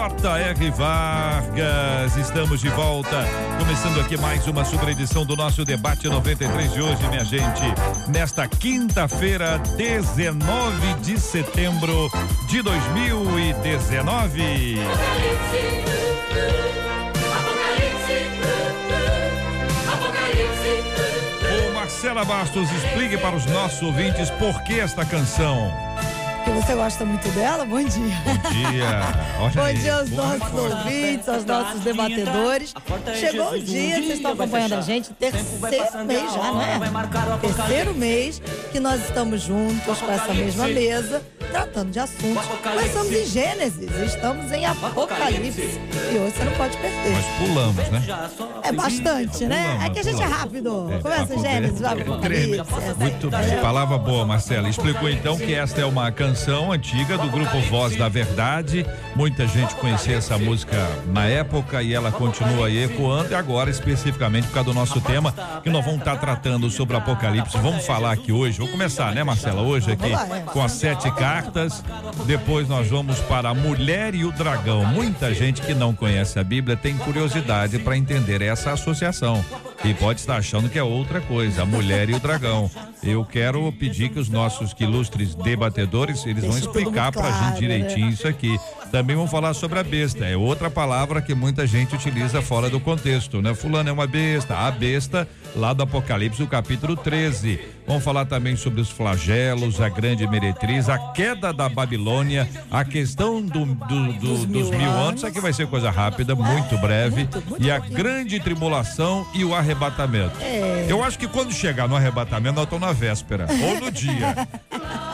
J.R. Vargas. Estamos de volta, começando aqui mais uma super edição do nosso debate 93 de hoje, minha gente. Nesta quinta-feira, 19 de setembro de 2019. Ô Marcela Bastos, explique para os nossos ouvintes por que esta canção. Que você gosta muito dela? Bom dia. Bom dia. Bom dia aos nossos ouvintes, aos nossos debatedores. Chegou o dia, vocês estão acompanhando a gente, terceiro mês já, não é? Terceiro mês que nós estamos juntos com essa mesma mesa, tratando de assuntos. Começamos em Gênesis, estamos em Apocalipse. E hoje você não pode perder. Nós pulamos, né? É bastante, né? Pulamos, É que a gente é rápido. É, Começa Gênesis, vai. Apocalipse. Muito bem. Palavra boa, Marcela. Explicou então que esta é uma canção antiga do grupo Voz da Verdade. Muita gente conhecia essa música na época e ela continua aí ecoando. E agora, especificamente, por causa do nosso tema, que nós vamos estar tratando sobre Apocalipse. Vamos falar aqui hoje. Vamos começar, né, Marcela? Hoje aqui com as sete cartas. Depois nós vamos para a mulher e o dragão. Muita gente que não conhece a Bíblia tem curiosidade para entender essa associação. E pode estar achando que é outra coisa, a mulher e o dragão. Eu quero pedir que os nossos ilustres debatedores, eles vão Deixa explicar para a claro, gente direitinho né? isso aqui. Também vamos falar sobre a besta. É outra palavra que muita gente utiliza fora do contexto, né? Fulano é uma besta. A besta, lá do Apocalipse, o capítulo 13. Vamos falar também sobre os flagelos, a grande meretriz, a queda da Babilônia, a questão do, do- do- dos, mil mil anos. Isso aqui vai ser coisa rápida, muito breve. muito, muito e a grande tribulação e o arrebatamento. É. Eu acho que quando chegar no arrebatamento, nós estamos na véspera. ou no dia.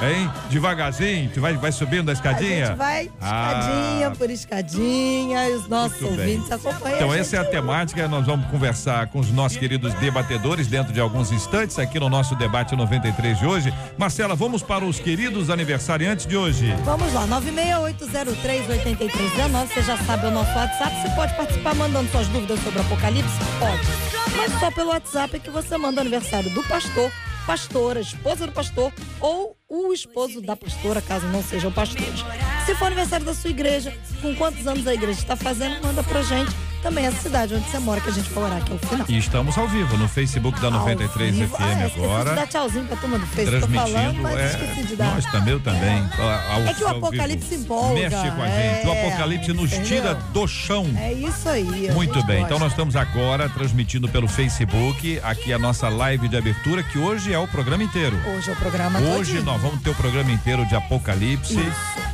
Hein? Devagarzinho, tu vai, vai subindo a A escadinha? gente vai escadinha Ah, por escadinha e os nossos bem. ouvintes acompanham. Então, a essa é a temática. Nós vamos conversar com os nossos queridos debatedores dentro de alguns instantes aqui no nosso debate 93 de hoje. Marcela, vamos para os queridos aniversariantes de hoje. Vamos lá, 968038319, você já sabe o nosso WhatsApp, você pode participar mandando suas dúvidas sobre o Apocalipse? Pode. Mas só pelo WhatsApp é que você manda o aniversário do pastor, pastora, esposa do pastor ou o esposo da pastora, caso não sejam pastores. Se for aniversário da sua igreja, com quantos anos a igreja está fazendo, manda pra gente também a cidade onde você mora, que a gente orar aqui ao final. E estamos ao vivo no Facebook da 93 Ao vivo. FM ah, de agora. dar tchauzinho pra turma do Facebook, tô falando, Transmitindo, mas é, esqueci de dar. nós também, eu também. ao- É que o Apocalipse vivo. empolga, Mexe com a é, gente. O Apocalipse nos entendeu? tira do chão. É isso aí. Muito bem, gosta. então nós estamos agora transmitindo pelo Facebook aqui a nossa live de abertura, que hoje é o programa inteiro. Hoje é o programa Hoje todinho. Nós vamos ter o programa inteiro de Apocalipse.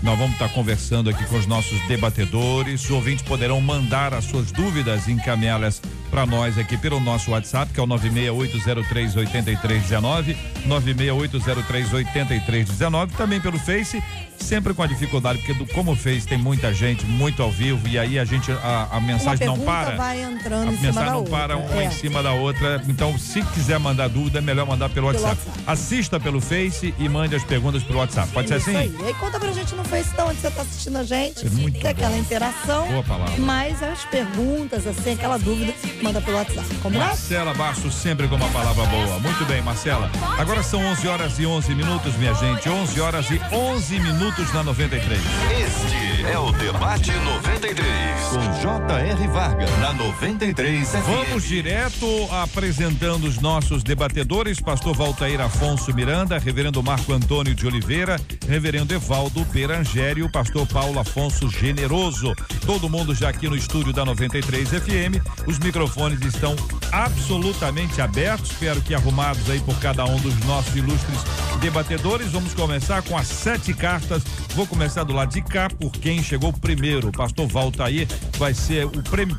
Nós vamos estar conversando aqui com os nossos debatedores. Os ouvintes poderão mandar as suas dúvidas encaminhá-las para nós aqui pelo nosso WhatsApp, que é o 968038319, 968038319, também pelo Face, sempre com a dificuldade, porque do, como o Face tem muita gente, muito ao vivo, e aí a gente, a, a mensagem não para. vai entrando A em mensagem não outra. para uma é. em cima da outra. Então, se quiser mandar dúvida, é melhor mandar pelo, Pelo WhatsApp. WhatsApp. Assista pelo Face e mande as perguntas pelo WhatsApp. Pode ser assim? Aí. E aí conta pra gente no Face de onde você tá assistindo a gente. É muito que é aquela bom. interação. Boa palavra. Mas as perguntas, assim, aquela dúvida, manda pelo WhatsApp. Combinado? Marcela Baixo sempre com uma palavra boa. Muito bem, Marcela. Agora são 11 horas e 11 minutos, minha gente. 11 horas e 11 minutos na 93. Este é o Debate 93. Com J.R. Vargas. Na 93 FM. Vamos direto apresentando os nossos debatedores, pastor Valtair Afonso Miranda, reverendo Marco Antônio de Oliveira, reverendo Evaldo Perangério, pastor Paulo Afonso Generoso. Todo mundo já aqui no estúdio da 93 FM. Os microfones estão absolutamente abertos, espero que arrumados aí por cada um dos nossos ilustres debatedores. Vamos começar com as sete cartas. Vou começar do lado de cá por quem chegou primeiro. O pastor Valtair vai ser o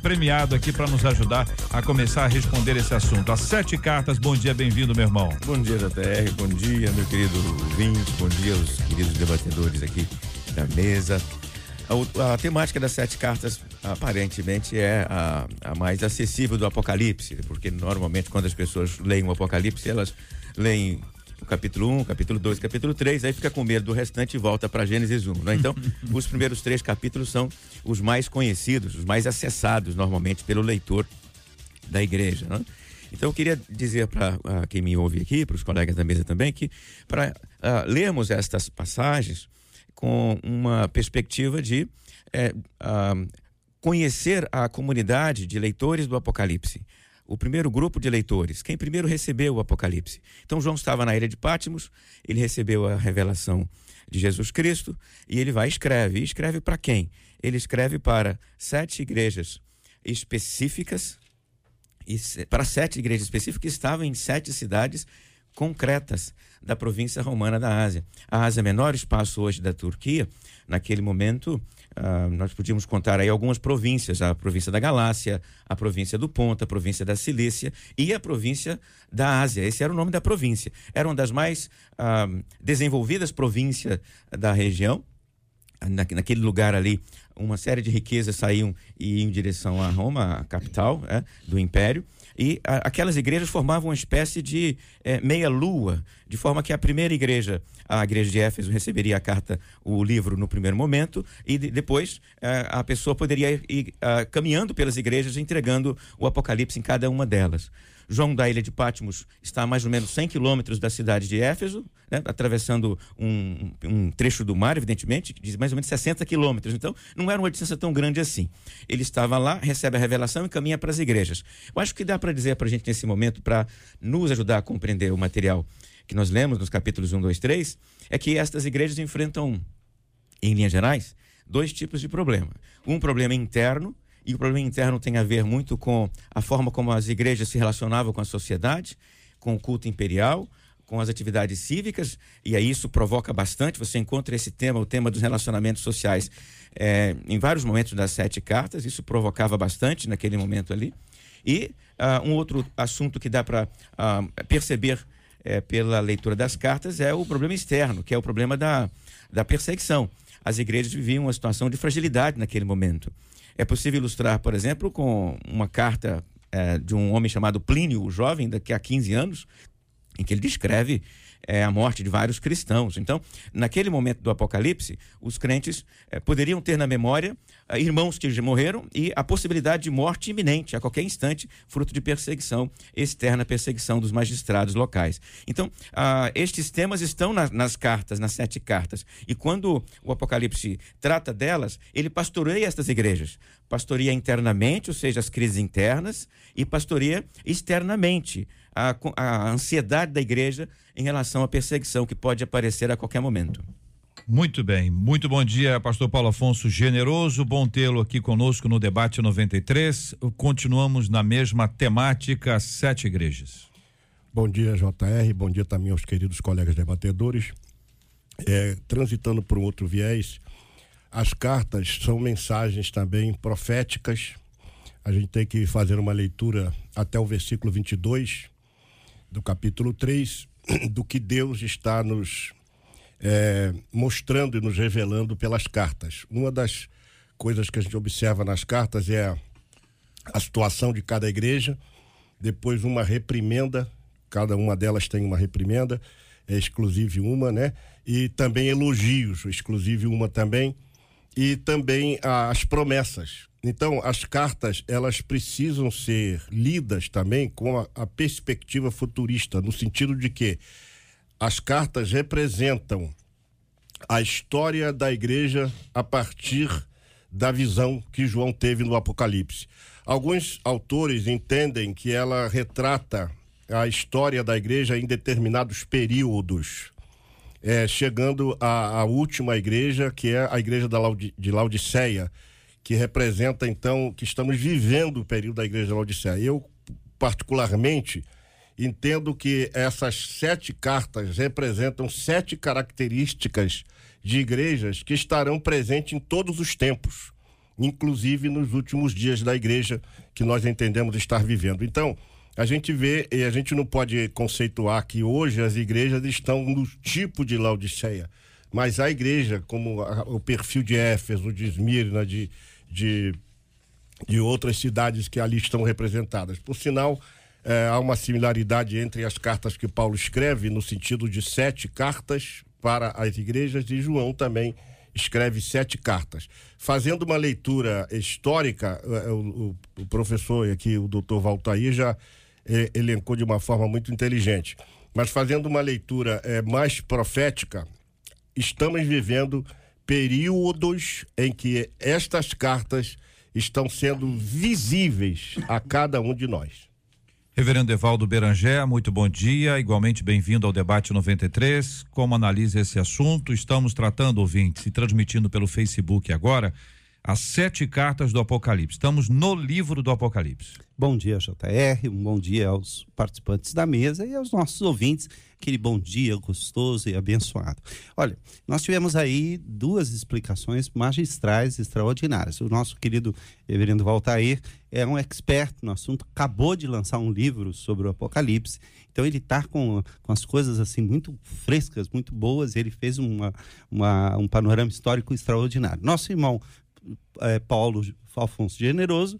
premiado aqui para nos ajudar a começar a responder esse assunto. As sete cartas, bom dia, bem-vindo, meu irmão. Bom dia, JR. Bom dia, meu querido ouvinte. Bom dia aos queridos debatedores aqui da mesa. A, a, temática das sete cartas aparentemente é a, a, mais acessível do Apocalipse, porque normalmente quando as pessoas leem o Apocalipse, elas leem capítulo 1, capítulo 2, capítulo 3, aí fica com medo do restante e volta para Gênesis 1. Né? Então, os primeiros três capítulos são os mais conhecidos, os mais acessados normalmente pelo leitor da igreja. Né? Então, eu queria dizer para uh, quem me ouve aqui, para os colegas da mesa também, que para uh, lermos estas passagens com uma perspectiva de uh, conhecer a comunidade de leitores do Apocalipse o primeiro grupo de leitores, quem primeiro recebeu o Apocalipse. Então João estava na ilha de Pátimos, ele recebeu a revelação de Jesus Cristo e ele vai e escreve. E escreve para quem? Ele escreve para sete igrejas específicas, e para sete igrejas específicas que estavam em sete cidades concretas da província romana da Ásia. A Ásia Menor, espaço hoje da Turquia, naquele momento Uh, nós podíamos contar aí algumas províncias, a província da Galácia, a província do Ponto, a província da Cilícia e a província da Ásia. Esse era o nome da província. Era uma das mais uh, desenvolvidas províncias da região. Na, naquele lugar ali, uma série de riquezas saíam e iam em direção a Roma, a capital é, do império. E a, aquelas igrejas formavam uma espécie de é, meia-lua, de forma que a primeira igreja, a igreja de Éfeso, receberia a carta, o livro no primeiro momento, e de, depois é, a pessoa poderia ir, ir a, caminhando pelas igrejas, entregando o Apocalipse em cada uma delas. João da ilha de Patmos está a mais ou menos 100 quilômetros da cidade de Éfeso, né, atravessando um, um, trecho do mar, evidentemente, de mais ou menos 60 quilômetros. Então, não era uma distância tão grande assim. Ele estava lá, recebe a revelação e caminha para as igrejas. Eu acho que dá para dizer para a gente nesse momento, para nos ajudar a compreender o material que nós lemos nos capítulos 1, 2, 3, é que estas igrejas enfrentam, em linhas gerais, dois tipos de problema. Um problema interno, e o problema interno tem a ver muito com a forma como as igrejas se relacionavam com a sociedade, com o culto imperial, com as atividades cívicas, e aí isso provoca bastante. Você encontra esse tema, o tema dos relacionamentos sociais, é, em vários momentos das sete cartas, isso provocava bastante naquele momento ali. E uh, um outro assunto que dá para uh, ah, perceber é, pela leitura das cartas é o problema externo, que é o problema da, da perseguição. As igrejas viviam uma situação de fragilidade naquele momento. É possível ilustrar, por exemplo, com uma carta é, de um homem chamado Plínio, o jovem, daqui a 15 anos, em que ele descreve é, a morte de vários cristãos. Então, naquele momento do Apocalipse, os crentes é, poderiam ter na memória é, irmãos que morreram e a possibilidade de morte iminente, a qualquer instante, fruto de perseguição externa, perseguição dos magistrados locais. Então, ah, estes temas estão na, nas cartas, nas sete cartas. E quando o Apocalipse trata delas, ele pastoreia estas igrejas. Pastoreia internamente, ou seja, as crises internas, e pastoreia externamente a, a ansiedade da igreja em relação à perseguição que pode aparecer a qualquer momento. Muito bem, muito bom dia, pastor Paulo Afonso Generoso, bom tê-lo aqui conosco no debate 93. Continuamos na mesma temática, sete igrejas. Bom dia, JR, bom dia também aos queridos colegas debatedores. É, transitando por um outro viés, as cartas são mensagens também proféticas. A gente tem que fazer uma leitura até o versículo 22 do capítulo 3, do que Deus está nos é, mostrando e nos revelando pelas cartas. Uma das coisas que a gente observa nas cartas é a, situação de cada igreja, depois uma reprimenda, cada uma delas tem uma reprimenda, é exclusive uma, né? E também elogios, exclusive uma também, e também as promessas. Então, as cartas, elas precisam ser lidas também com a, a perspectiva futurista, no sentido de que as cartas representam a história da igreja a partir da visão que João teve no Apocalipse. Alguns autores entendem que ela retrata a história da igreja em determinados períodos, é, chegando à, à, última igreja, que é a igreja Laudi, de Laodiceia, que representa então que estamos vivendo o período da Igreja de Laodiceia. Eu, particularmente, entendo que essas sete cartas representam sete características de igrejas que estarão presentes em todos os tempos, inclusive nos últimos dias da igreja que nós entendemos estar vivendo. Então, a gente vê e a gente não pode conceituar que hoje as igrejas estão no tipo de Laodiceia mas a igreja, como a, o perfil de Éfeso, de Esmirna, de, de, de outras cidades que ali estão representadas. Por sinal, é, há uma similaridade entre as cartas que Paulo escreve, no sentido de sete cartas para as igrejas, e João também escreve sete cartas. Fazendo uma leitura histórica, é, o, o professor aqui, o doutor Valtair, já é, elencou de uma forma muito inteligente. Mas fazendo uma leitura é, mais profética, estamos vivendo períodos em que estas cartas estão sendo visíveis a cada um de nós. Reverendo Evaldo Berangé, muito bom dia, igualmente bem-vindo ao debate 93. Como analisa esse assunto? Estamos tratando, ouvintes, e transmitindo pelo Facebook agora as sete cartas do Apocalipse. Estamos no livro do Apocalipse. Bom dia, JR, um bom dia aos participantes da mesa e aos nossos ouvintes aquele bom dia gostoso e abençoado. Olha, nós tivemos aí duas explicações magistrais extraordinárias. O nosso querido reverendo Valtair é um expert no assunto, acabou de lançar um livro sobre o Apocalipse, então ele está com, com as coisas assim muito frescas, muito boas, ele fez uma, uma um panorama histórico extraordinário. Nosso irmão é, Paulo Alfonso Generoso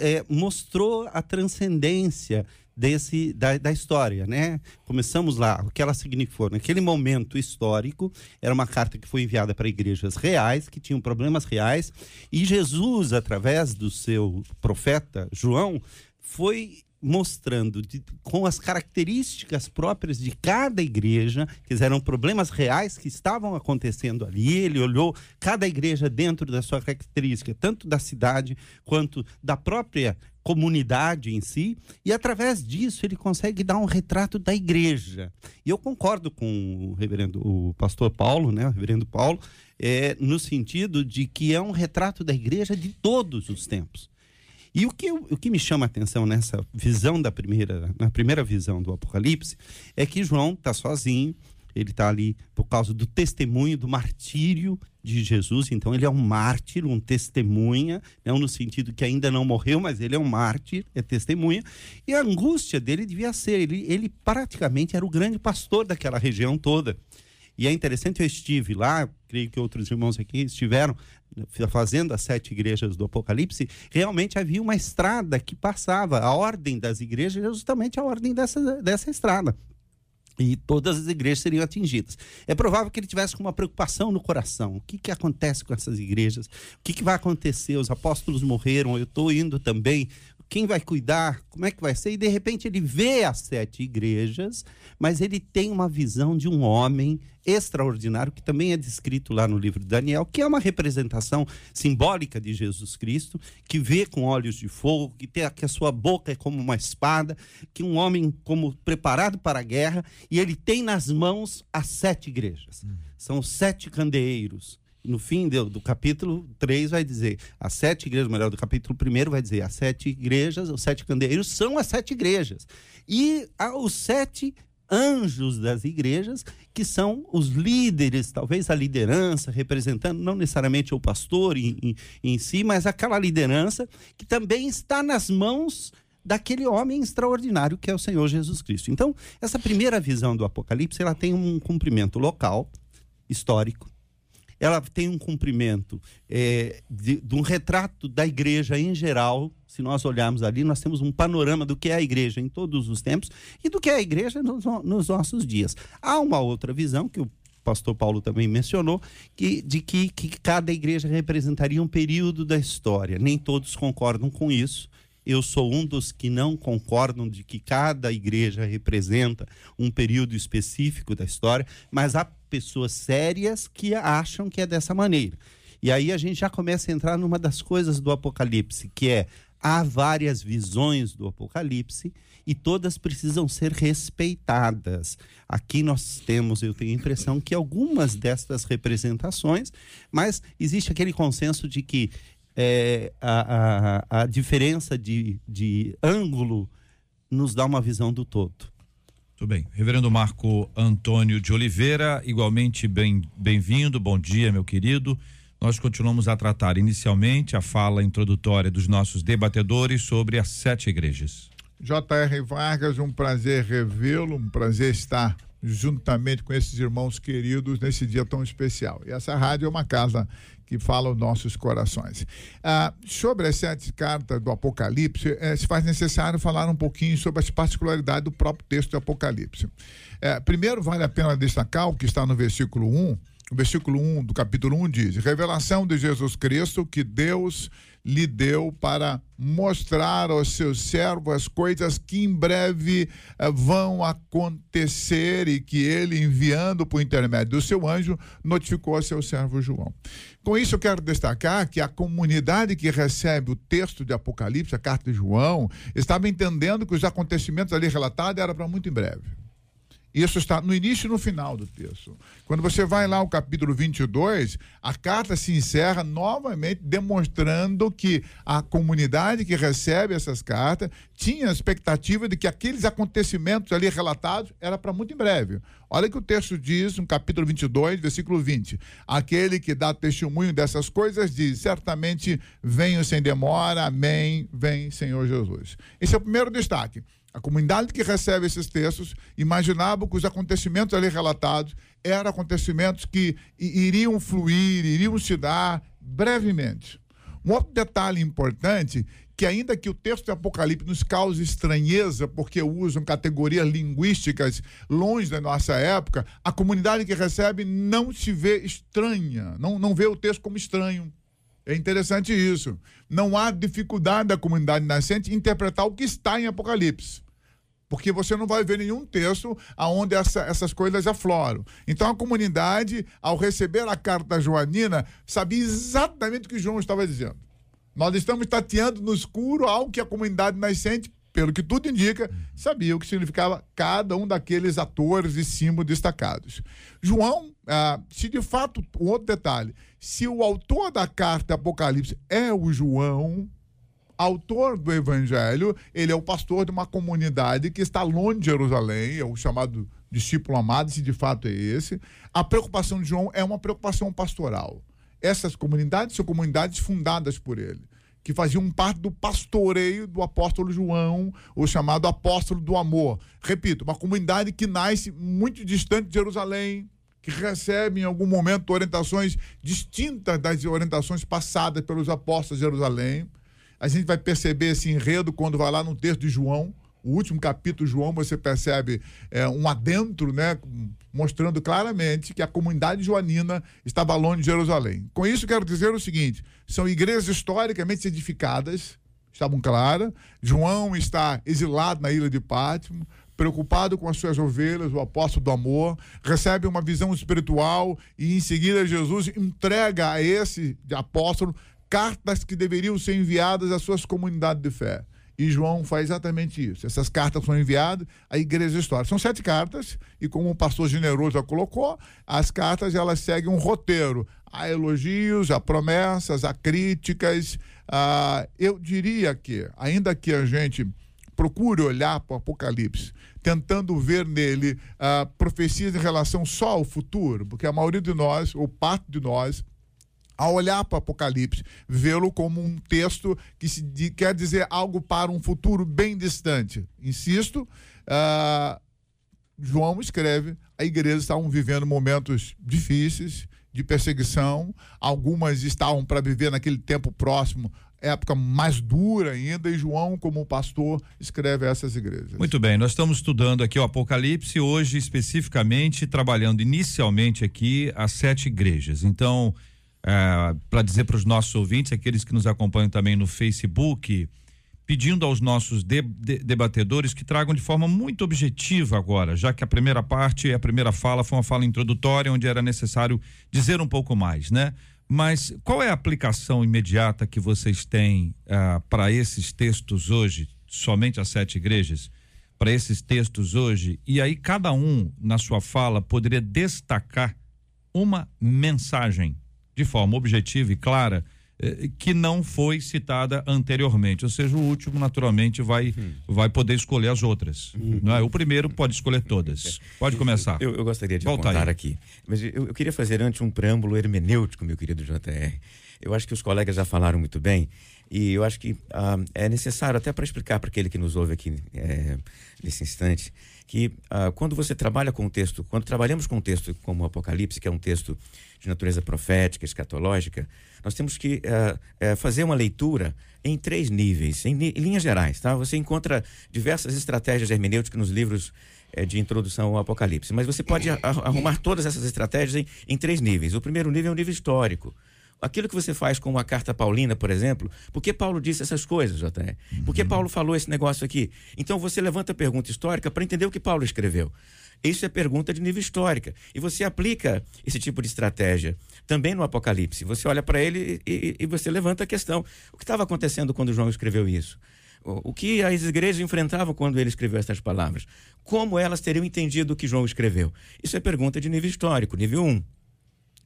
é, mostrou a transcendência desse da, da história, né? Começamos lá, o que ela significou. Naquele momento histórico, era uma carta que foi enviada para igrejas reais, que tinham problemas reais, e Jesus, através do seu profeta João, foi mostrando de, com as características próprias de cada igreja, que eram problemas reais que estavam acontecendo ali. Ele olhou cada igreja dentro da sua característica, tanto da cidade quanto da própria comunidade em si, e através disso ele consegue dar um retrato da igreja. E eu concordo com o reverendo, o pastor Paulo, né, o reverendo Paulo, é, no sentido de que é um retrato da igreja de todos os tempos. E o que, o que me chama a atenção nessa visão da primeira, na primeira visão do Apocalipse, é que João está sozinho, ele está ali por causa do testemunho, do martírio de Jesus. Então, ele é um mártir, um testemunha, não no sentido que ainda não morreu, mas ele é um mártir, é testemunha. E a angústia dele devia ser: ele, ele praticamente era o grande pastor daquela região toda. E é interessante, eu estive lá, creio que outros irmãos aqui estiveram fazendo as sete igrejas do Apocalipse, realmente havia uma estrada que passava. A ordem das igrejas é justamente a ordem dessa, dessa estrada e todas as igrejas seriam atingidas. É provável que ele tivesse com uma preocupação no coração. O que, que acontece com essas igrejas? O que, que vai acontecer? Os apóstolos morreram, eu estou indo também quem vai cuidar, como é que vai ser? E de repente ele vê as sete igrejas, mas ele tem uma visão de um homem extraordinário, que também é descrito lá no livro de Daniel, que é uma representação simbólica de Jesus Cristo, que vê com olhos de fogo, que, tem, que a sua boca é como uma espada, que um homem como preparado para a guerra, e ele tem nas mãos as sete igrejas. Hum. São sete candeeiros no fim do, do, capítulo 3 vai dizer as sete igrejas, melhor, do capítulo 1 vai dizer as sete igrejas, os sete candeeiros são as sete igrejas. E os sete anjos das igrejas, que são os líderes, talvez a liderança, representando não necessariamente o pastor em, em, em si, mas aquela liderança que também está nas mãos daquele homem extraordinário que é o Senhor Jesus Cristo. Então, essa primeira visão do Apocalipse, ela tem um cumprimento local, histórico, ela tem um cumprimento é, de, de, um retrato da igreja em geral. Se nós olharmos ali, nós temos um panorama do que é a igreja em todos os tempos e do que é a igreja nos, nos nossos dias. Há uma outra visão que o pastor Paulo também mencionou, que, de que, que cada igreja representaria um período da história. Nem todos concordam com isso. Eu sou um dos que não concordam de que cada igreja representa um período específico da história, mas há pessoas sérias que acham que é dessa maneira. E aí a gente já começa a entrar numa das coisas do Apocalipse, que é há várias visões do Apocalipse e todas precisam ser respeitadas. Aqui nós temos, eu tenho a impressão que algumas destas representações, mas existe aquele consenso de que é, a, a, a diferença de, de ângulo nos dá uma visão do todo. Tudo bem. Reverendo Marco Antônio de Oliveira, igualmente bem-vindo, bem bom dia, meu querido. Nós continuamos a tratar inicialmente a fala introdutória dos nossos debatedores sobre as sete igrejas. J.R. Vargas, um prazer revê-lo, um prazer estar juntamente com esses irmãos queridos nesse dia tão especial. E essa rádio é uma casa que fala os nossos corações. Ah, sobre as sete cartas do Apocalipse, eh, se faz necessário falar um pouquinho sobre as particularidades do próprio texto do Apocalipse. Eh, primeiro, vale a pena destacar o que está no versículo 1. O versículo 1 do capítulo 1 diz: Revelação de Jesus Cristo que Deus lhe deu para mostrar aos seus servos as coisas que em breve eh, vão acontecer e que ele, enviando por intermédio do seu anjo, notificou a seu servo João. Com isso, eu quero destacar que a comunidade que recebe o texto de Apocalipse, a carta de João, estava entendendo que os acontecimentos ali relatados eram para muito em breve. Isso está no início e no final do texto. Quando você vai lá ao capítulo 22, a carta se encerra novamente demonstrando que a comunidade que recebe essas cartas tinha a expectativa de que aqueles acontecimentos ali relatados era para muito em breve. Olha que o texto diz, no capítulo 22, versículo 20: Aquele que dá testemunho dessas coisas diz: Certamente venho sem demora, amém, vem Senhor Jesus. Esse é o primeiro destaque. A comunidade que recebe esses textos imaginava que os acontecimentos ali relatados eram acontecimentos que iriam fluir, iriam se dar brevemente. Um outro detalhe importante que ainda que o texto do Apocalipse nos cause estranheza, porque usam categorias linguísticas longe da nossa época, a comunidade que recebe não se vê estranha, não, não vê o texto como estranho. É interessante isso. Não há dificuldade da comunidade nascente interpretar o que está em Apocalipse. Porque você não vai ver nenhum texto onde essa, essas coisas afloram. Então a comunidade, ao receber a carta joanina, sabia exatamente o que João estava dizendo. Nós estamos tateando no escuro algo que a comunidade nascente, pelo que tudo indica, sabia o que significava cada um daqueles atores e símbolos destacados. João, ah, se de fato, um outro detalhe, se o autor da carta Apocalipse é o João, autor do evangelho, ele é o pastor de uma comunidade que está longe de Jerusalém, é o chamado discípulo amado, se de fato é esse. A preocupação de João é uma preocupação pastoral. Essas comunidades são comunidades fundadas por ele, que faziam parte do pastoreio do apóstolo João, o chamado apóstolo do amor. Repito, uma comunidade que nasce muito distante de Jerusalém, que recebe em algum momento orientações distintas das orientações passadas pelos apóstolos de Jerusalém. A gente vai perceber esse enredo quando vai lá no texto de João, o último capítulo de João, você percebe é, um adentro, né, mostrando claramente que a comunidade joanina estava longe de Jerusalém. Com isso, quero dizer o seguinte: são igrejas historicamente edificadas, estavam claras. João está exilado na ilha de Pátimo, preocupado com as suas ovelhas, o apóstolo do amor, recebe uma visão espiritual e em seguida Jesus entrega a esse apóstolo cartas que deveriam ser enviadas às suas comunidades de fé. E João faz exatamente isso. Essas cartas são enviadas à igreja histórica. São sete cartas, e como o pastor generoso já colocou, as cartas elas seguem um roteiro. Há elogios, há promessas, há críticas. Ah, eu diria que, ainda que a gente procure olhar para o Apocalipse, tentando ver nele ah, profecias em relação só ao futuro, porque a maioria de nós, ou parte de nós, ao olhar para o Apocalipse, vê-lo como um texto que se, de, quer dizer algo para um futuro bem distante. Insisto, uh, João escreve, a igreja estavam vivendo momentos difíceis, de perseguição, algumas estavam para viver naquele tempo próximo época mais dura ainda, e João, como pastor, escreve essas igrejas. Muito bem, nós estamos estudando aqui o Apocalipse, hoje especificamente trabalhando inicialmente aqui as sete igrejas. Então, é, para dizer para os nossos ouvintes, aqueles que nos acompanham também no Facebook, pedindo aos nossos de, de, debatedores que tragam de forma muito objetiva agora, já que a primeira parte, a primeira fala foi uma fala introdutória, onde era necessário dizer um pouco mais, né? Mas qual é a aplicação imediata que vocês têm uh, para esses textos hoje, somente as sete igrejas, para esses textos hoje? E aí cada um, na sua fala, poderia destacar uma mensagem de forma objetiva e clara eh, que não foi citada anteriormente, ou seja, o último naturalmente vai hum. vai poder escolher as outras, hum. não é? O primeiro pode escolher todas. Pode começar. Eu, eu gostaria de Volta contar aí. aqui, mas eu, eu, queria fazer antes um preâmbulo hermenêutico, meu querido JR. Eu acho que os colegas já falaram muito bem e eu acho que ah, é necessário até para explicar para aquele que nos ouve aqui é, nesse instante que ah, quando você trabalha com o texto, quando trabalhamos com um texto como o Apocalipse, que é um texto de natureza profética, escatológica, nós temos que ah, eh, fazer uma leitura em três níveis, em, em linhas gerais, tá? Você encontra diversas estratégias hermenêuticas nos livros eh, de introdução ao Apocalipse, mas você pode arrumar todas essas estratégias em, em três níveis. O primeiro nível é o nível histórico. Aquilo que você faz com uma carta paulina, por exemplo, por que Paulo disse essas coisas, JR? Por que Paulo falou esse negócio aqui? Então você levanta a pergunta histórica para entender o que Paulo escreveu. Isso é pergunta de nível histórica. E você aplica esse tipo de estratégia também no Apocalipse. Você olha para ele e, e- você levanta a questão. O que estava acontecendo quando João escreveu isso? O, o que as igrejas enfrentavam quando ele escreveu essas palavras? Como elas teriam entendido o que João escreveu? Isso é pergunta de nível histórico, nível 1.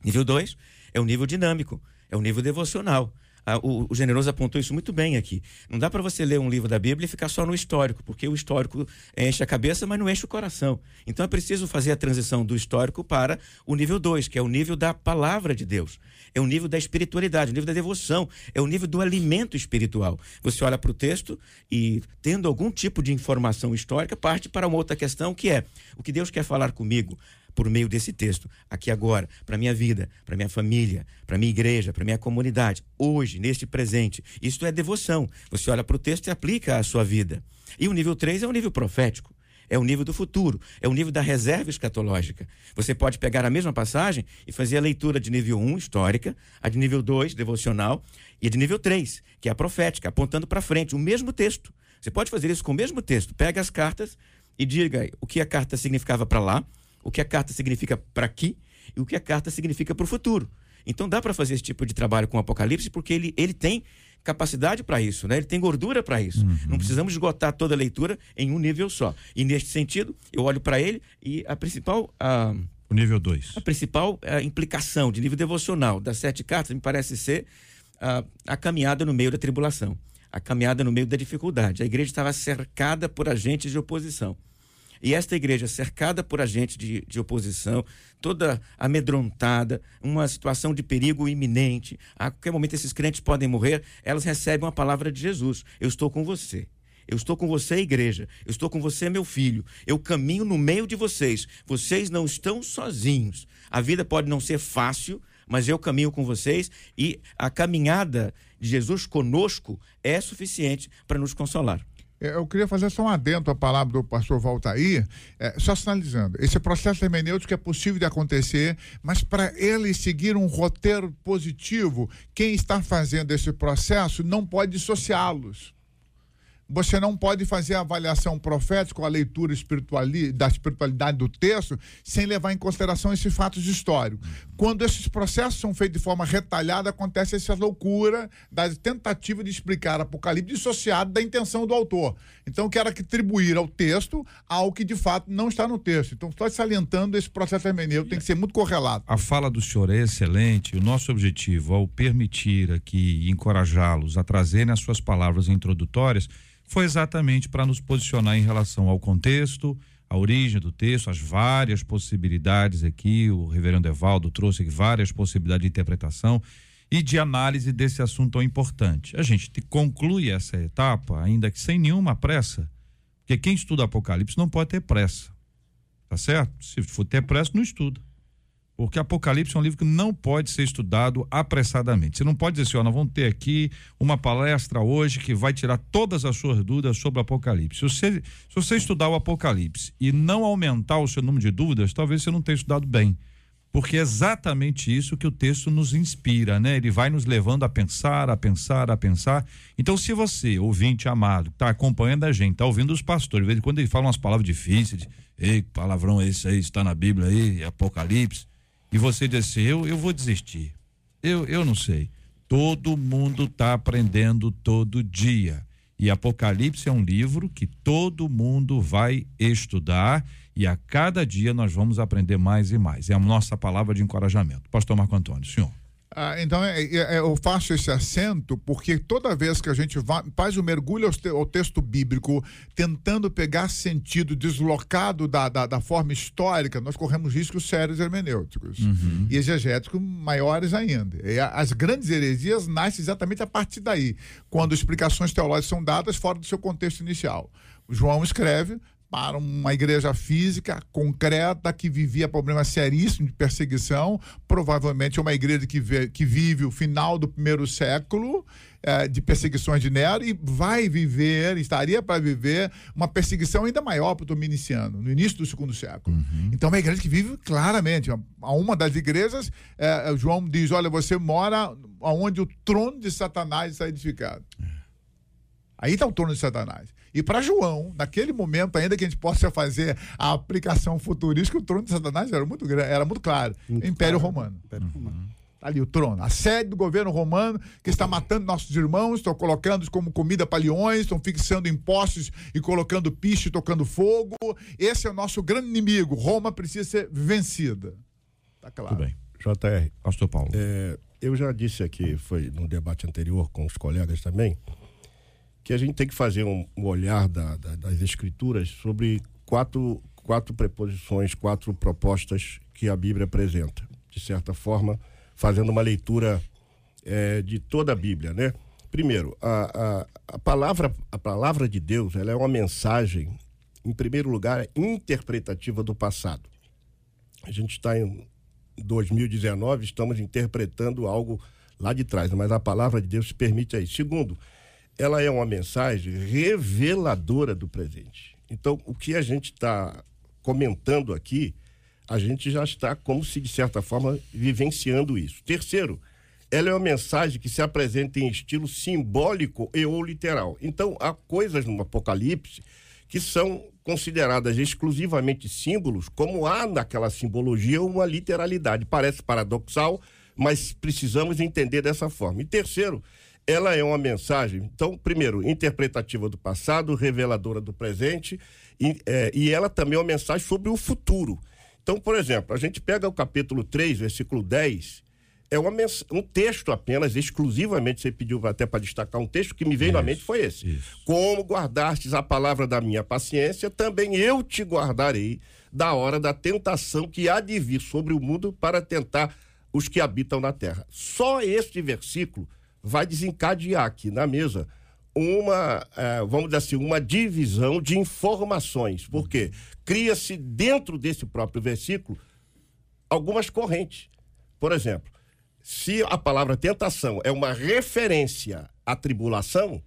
Nível 2 é o nível dinâmico, é o nível devocional. Ah, o, o generoso apontou isso muito bem aqui. Não dá para você ler um livro da Bíblia e ficar só no histórico, porque o histórico enche a cabeça, mas não enche o coração. Então é preciso fazer a transição do histórico para o nível 2, que é o nível da palavra de Deus. É o nível da espiritualidade, o nível da devoção, é o nível do alimento espiritual. Você olha para o texto e, tendo algum tipo de informação histórica, parte para uma outra questão que é o que Deus quer falar comigo por meio desse texto, aqui agora, para minha vida, para minha família, para minha igreja, para minha comunidade, hoje, neste presente. Isto é devoção. Você olha para o texto e aplica à sua vida. E o nível 3 é o nível profético. É o nível do futuro, é o nível da reserva escatológica. Você pode pegar a mesma passagem e fazer a leitura de nível 1, histórica, a de nível 2, devocional, e a de nível 3, que é a profética, apontando para frente, o mesmo texto. Você pode fazer isso com o mesmo texto. Pega as cartas e diga o que a carta significava para lá, o que a carta significa para aqui e o que a carta significa para o futuro. Então dá para fazer esse tipo de trabalho com o Apocalipse porque ele, ele tem capacidade para isso, né? Ele tem gordura para isso. Não precisamos esgotar toda a leitura em um nível só. E neste sentido, eu olho para ele e a principal a, O nível 2. a principal eh, implicação de nível devocional das sete cartas me parece ser ah, a caminhada no meio da tribulação, a caminhada no meio da dificuldade. A igreja estava cercada por agentes de oposição. E esta igreja cercada por agentes de, de oposição, toda amedrontada, uma situação de perigo iminente, a qualquer momento esses crentes podem morrer, elas recebem uma palavra de Jesus: Eu estou com você. Eu estou com você, igreja. Eu estou com você, meu filho. Eu caminho no meio de vocês. Vocês não estão sozinhos. A vida pode não ser fácil, mas eu caminho com vocês e a caminhada de Jesus conosco é suficiente para nos consolar. É, Eu queria fazer só um adendo à palavra do pastor Valtair, é, só sinalizando. Esse processo hermenêutico é possível de acontecer, mas para ele seguir um roteiro positivo, quem está fazendo esse processo não pode dissociá-los. Você não pode fazer a avaliação profética ou a leitura espirituali da espiritualidade do texto sem levar em consideração esses fatos históricos. Quando esses processos são feitos de forma retalhada, acontece essa loucura da tentativa de explicar Apocalipse dissociado da intenção do autor. Então, quero atribuir ao texto algo que de fato não está no texto. Então, estou salientando esse processo hermenêutico, tem que ser muito correlato. A fala do senhor é excelente. O nosso objetivo, ao permitir aqui encorajá-los a trazerem as suas palavras introdutórias, foi exatamente para nos posicionar em relação ao contexto, a origem do texto, as várias possibilidades aqui. O reverendo Evaldo trouxe várias possibilidades de interpretação e de análise desse assunto tão importante. A gente te- conclui essa etapa, ainda que sem nenhuma pressa, porque quem estuda Apocalipse não pode ter pressa. Tá certo? Se for ter pressa, não estuda. Porque Apocalipse é um livro que não pode ser estudado apressadamente. Você não pode dizer assim, ó, nós vamos ter aqui uma palestra hoje que vai tirar todas as suas dúvidas sobre o Apocalipse. Se você, se você estudar o Apocalipse e não aumentar o seu número de dúvidas, talvez você não tenha estudado bem. Porque é exatamente isso que o texto nos inspira, né? Ele vai nos levando a pensar, a pensar, a pensar. Então, se você, ouvinte amado, está acompanhando a gente, está ouvindo os pastores, de vez em quando ele fala umas palavras difíceis, ei, que palavrão é esse aí, está na Bíblia aí, Apocalipse, e você diz assim, eu, eu vou desistir. Eu, eu não sei. Todo mundo está aprendendo todo dia. E Apocalipse é um livro que todo mundo vai estudar e a cada dia nós vamos aprender mais e mais. É a nossa palavra de encorajamento. Pastor Marco Antônio, senhor. Ah, então, é, é, é, eu faço esse acento porque toda vez que a gente vai, faz o mergulho ao, te, ao, texto bíblico, tentando pegar sentido deslocado da, da, da, forma histórica, nós corremos riscos sérios hermenêuticos uhum. e exegéticos maiores ainda. E as grandes heresias nascem exatamente a partir daí, quando explicações teológicas são dadas fora do seu contexto inicial. João escreve para uma igreja física concreta que vivia problemas seríssimos de perseguição, provavelmente uma igreja que, vê, que vive o final do primeiro século é, de perseguições de Nero e vai viver, estaria para viver uma perseguição ainda maior para o dominiciano, no início do segundo século. Uhum. Então, é uma igreja que vive claramente. A uma das igrejas, é, João diz: Olha, você mora onde o trono de Satanás está edificado. É. Aí está o trono de Satanás. E para João, naquele momento, ainda que a gente possa fazer a aplicação futurística, o trono de Satanás era muito grande, era muito claro. Muito Império claro. Romano. Império uhum. Romano. Tá ali o trono, a sede do governo romano que está matando nossos irmãos, estão colocando como comida para leões, estão fixando impostos e colocando piche, tocando fogo. Esse é o nosso grande inimigo. Roma precisa ser vencida. Tá claro. Tudo bem. JR. Pastor Paulo. É, eu já disse aqui, foi no debate anterior com os colegas também, que a gente tem que fazer um, um olhar da, da, das escrituras sobre quatro, quatro preposições, quatro propostas que a Bíblia apresenta. De certa forma, fazendo uma leitura é, de toda a Bíblia, né? Primeiro, a, a, a, palavra, a palavra de Deus ela é uma mensagem, em primeiro lugar, interpretativa do passado. A gente está em 2019, estamos interpretando algo lá de trás, mas a palavra de Deus permite aí. Segundo, ela é uma mensagem reveladora do presente. Então, o que a gente está comentando aqui, a gente já está, como se de certa forma, vivenciando isso. Terceiro, ela é uma mensagem que se apresenta em estilo simbólico e ou literal. Então, há coisas no Apocalipse que são consideradas exclusivamente símbolos, como há naquela simbologia uma literalidade. Parece paradoxal, mas precisamos entender dessa forma. E terceiro, ela é uma mensagem, então, primeiro, interpretativa do passado, reveladora do presente, e, é, e ela também é uma mensagem sobre o futuro. Então, por exemplo, a gente pega o capítulo 3, versículo 10, é uma um texto apenas, exclusivamente, você pediu até para destacar um texto que me veio isso, na mente, foi esse. Isso. Como guardastes a palavra da minha paciência, também eu te guardarei da hora da tentação que há de vir sobre o mundo para tentar os que habitam na terra. Só este versículo vai desencadear aqui na mesa uma, é, vamos dizer assim, uma divisão de informações, porque cria-se dentro desse próprio versículo algumas correntes. Por exemplo, se a palavra tentação é uma referência à tribulação,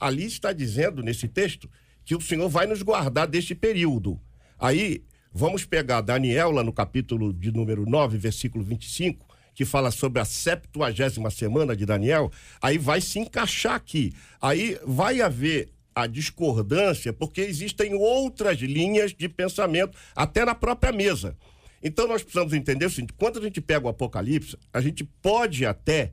ali está dizendo nesse texto que o Senhor vai nos guardar deste período. Aí, vamos pegar Daniel lá no capítulo de número 9, versículo 25, que fala sobre a septuagésima semana de Daniel, aí vai se encaixar aqui. Aí vai haver a discordância, porque existem outras linhas de pensamento, até na própria mesa. Então nós precisamos entender o seguinte: quando a gente pega o Apocalipse, a gente pode até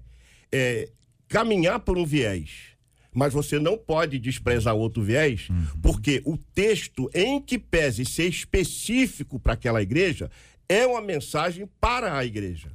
é, caminhar por um viés, mas você não pode desprezar outro viés, uhum. porque o texto, em que pese ser específico para aquela igreja, é uma mensagem para a igreja.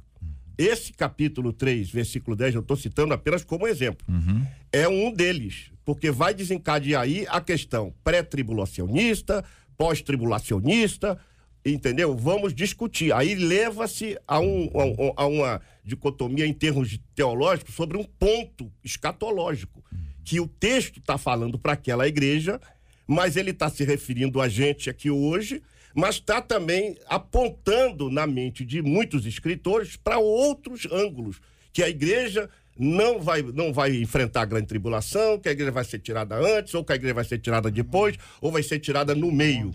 Esse capítulo 3, versículo 10, eu estou citando apenas como exemplo. Uhum. É um deles, porque vai desencadear aí a questão pré-tribulacionista, pós-tribulacionista, entendeu? Vamos discutir. Aí leva-se a, um, a, a, uma dicotomia em termos teológicos sobre um ponto escatológico, que o texto está falando para aquela igreja, mas ele está se referindo a gente aqui hoje mas está também apontando na mente de muitos escritores para outros ângulos, que a igreja não vai, não vai enfrentar a grande tribulação, que a igreja vai ser tirada antes, ou que a igreja vai ser tirada depois, ou vai ser tirada no meio.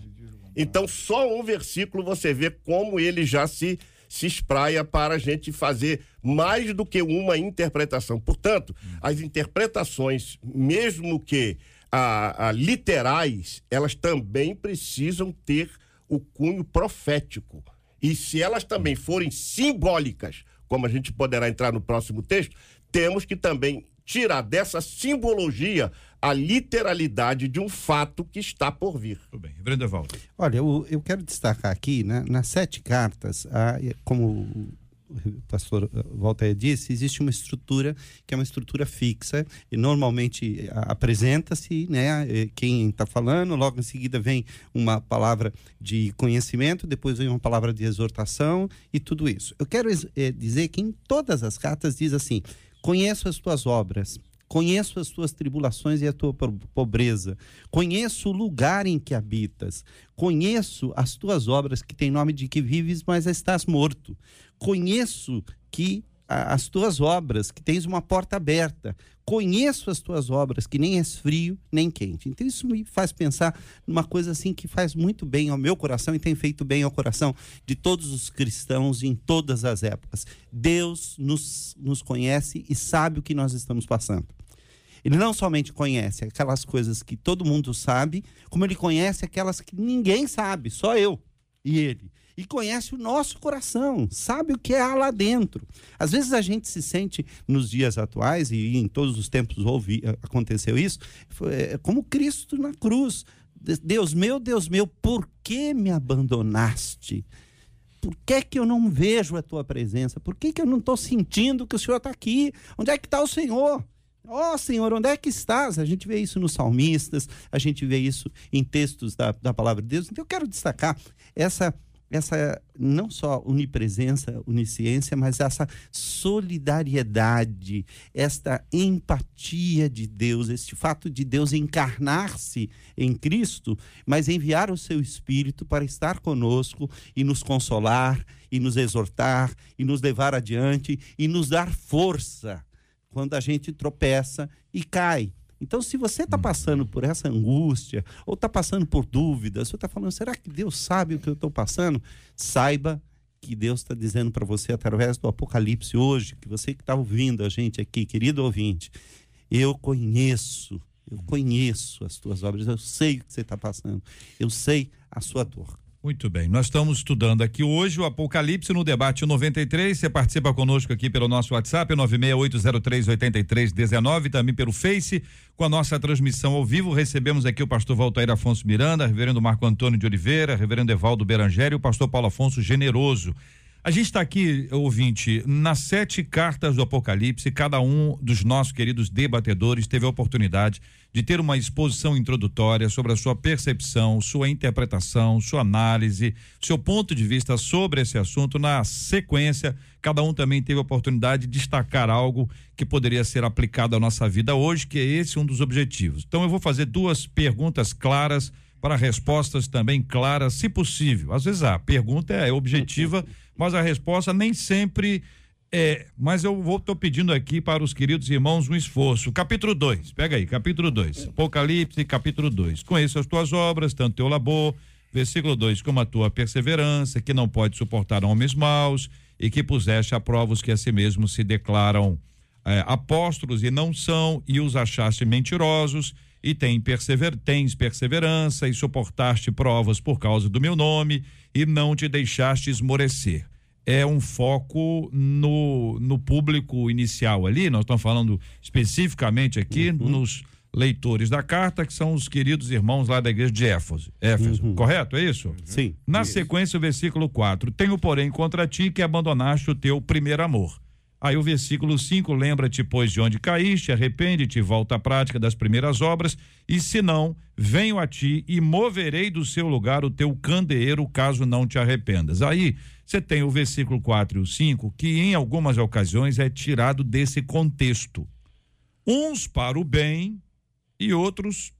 Então, só um versículo você vê como ele já se, se espraia para a gente fazer mais do que uma interpretação. Portanto, as interpretações, mesmo que a, a literais, elas também precisam ter o cunho profético. E se elas também forem simbólicas, como a gente poderá entrar no próximo texto, temos que também tirar dessa simbologia a literalidade de um fato que está por vir. Tudo bem. Brendevaldo. Olha, eu, eu quero destacar aqui, né, nas sete cartas, a, como pastor Walter disse, existe uma estrutura que é uma estrutura fixa e normalmente apresenta-se, né, quem está falando, logo em seguida vem uma palavra de conhecimento, depois vem uma palavra de exortação e tudo isso. Eu quero é, dizer que em todas as cartas diz assim: conheço as tuas obras, Conheço as tuas tribulações e a tua pobreza. Conheço o lugar em que habitas. Conheço as tuas obras que tem nome de que vives, mas estás morto. Conheço que as tuas obras, que tens uma porta aberta. Conheço as tuas obras, que nem és frio nem quente. Então, isso me faz pensar numa coisa assim que faz muito bem ao meu coração e tem feito bem ao coração de todos os cristãos em todas as épocas. Deus nos, nos conhece e sabe o que nós estamos passando. Ele não somente conhece aquelas coisas que todo mundo sabe, como ele conhece aquelas que ninguém sabe, só eu e ele e conhece o nosso coração, sabe o que há lá dentro. Às vezes a gente se sente nos dias atuais, e em todos os tempos houve, aconteceu isso, é, como Cristo na cruz. Deus meu, Deus meu, por que me abandonaste? Por que, que eu não vejo a tua presença? Por que, que eu não estou sentindo que o Senhor está aqui? Onde é que está o Senhor? Ó oh, Senhor, onde é que estás? A gente vê isso nos salmistas, a gente vê isso em textos da, da palavra de Deus. Então eu quero destacar essa essa não só onipresença, onisciência, mas essa solidariedade, esta empatia de Deus, este fato de Deus encarnar-se em Cristo, mas enviar o seu Espírito para estar conosco e nos consolar, e nos exortar, e nos levar adiante, e nos dar força quando a gente tropeça e cai. Então, se você está passando por essa angústia, ou está passando por dúvidas, você está falando, será que Deus sabe o que eu estou passando? Saiba que Deus está dizendo para você através do Apocalipse hoje, que você que está ouvindo a gente aqui, querido ouvinte, eu conheço, eu conheço as tuas obras, eu sei o que você está passando, eu sei a sua dor. Muito bem, nós estamos estudando aqui hoje o Apocalipse no debate 93. Você participa conosco aqui pelo nosso WhatsApp, 968038319, também pelo Face, com a nossa transmissão ao vivo. Recebemos aqui o pastor Valtair Afonso Miranda, reverendo Marco Antônio de Oliveira, reverendo Evaldo Berangério e o pastor Paulo Afonso Generoso. A gente está aqui, ouvinte, nas sete cartas do Apocalipse, cada um dos nossos queridos debatedores teve a oportunidade de ter uma exposição introdutória sobre a sua percepção, sua interpretação, sua análise, seu ponto de vista sobre esse assunto. Na sequência, cada um também teve a oportunidade de destacar algo que poderia ser aplicado à nossa vida hoje, que é esse um dos objetivos. Então, eu vou fazer duas perguntas claras para respostas também claras, se possível. Às vezes a pergunta é objetiva mas a resposta nem sempre é. Mas eu vou tô pedindo aqui para os queridos irmãos um esforço. Capítulo 2, pega aí, capítulo 2. Apocalipse, capítulo 2. Conheça as tuas obras, tanto teu labor, versículo 2, como a tua perseverança, que não pode suportar homens maus, e que puseste a prova os que a si mesmos se declaram é, apóstolos e não são, e os achaste mentirosos, e tem persever, tens perseverança, e suportaste provas por causa do meu nome, e não te deixaste esmorecer é um foco no, no público inicial ali, nós estamos falando especificamente aqui uhum. nos leitores da carta, que são os queridos irmãos lá da igreja de Éfeso. Éfeso, uhum. correto? É isso? Sim. Na isso. sequência, o versículo 4: Tenho, porém, contra ti que abandonaste o teu primeiro amor. Aí o versículo 5: Lembra-te, pois, de onde caíste, arrepende-te, volta à prática das primeiras obras, e se não, venho a ti e moverei do seu lugar o teu candeeiro, caso não te arrependas. Aí você tem o versículo 4 e o 5, que em algumas ocasiões é tirado desse contexto. Uns para o bem e outros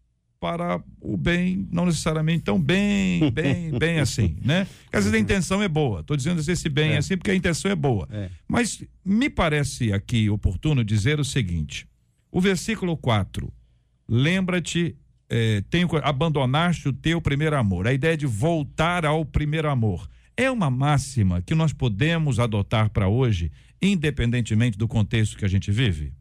para o bem, não necessariamente tão bem, bem, bem assim, né? Porque às vezes a intenção é boa. Estou dizendo esse bem é. assim porque a intenção é boa. É. Mas me parece aqui oportuno dizer o seguinte: o versículo 4, lembra-te, eh, tenho, abandonaste o teu primeiro amor. A ideia de voltar ao primeiro amor é uma máxima que nós podemos adotar para hoje, independentemente do contexto que a gente vive?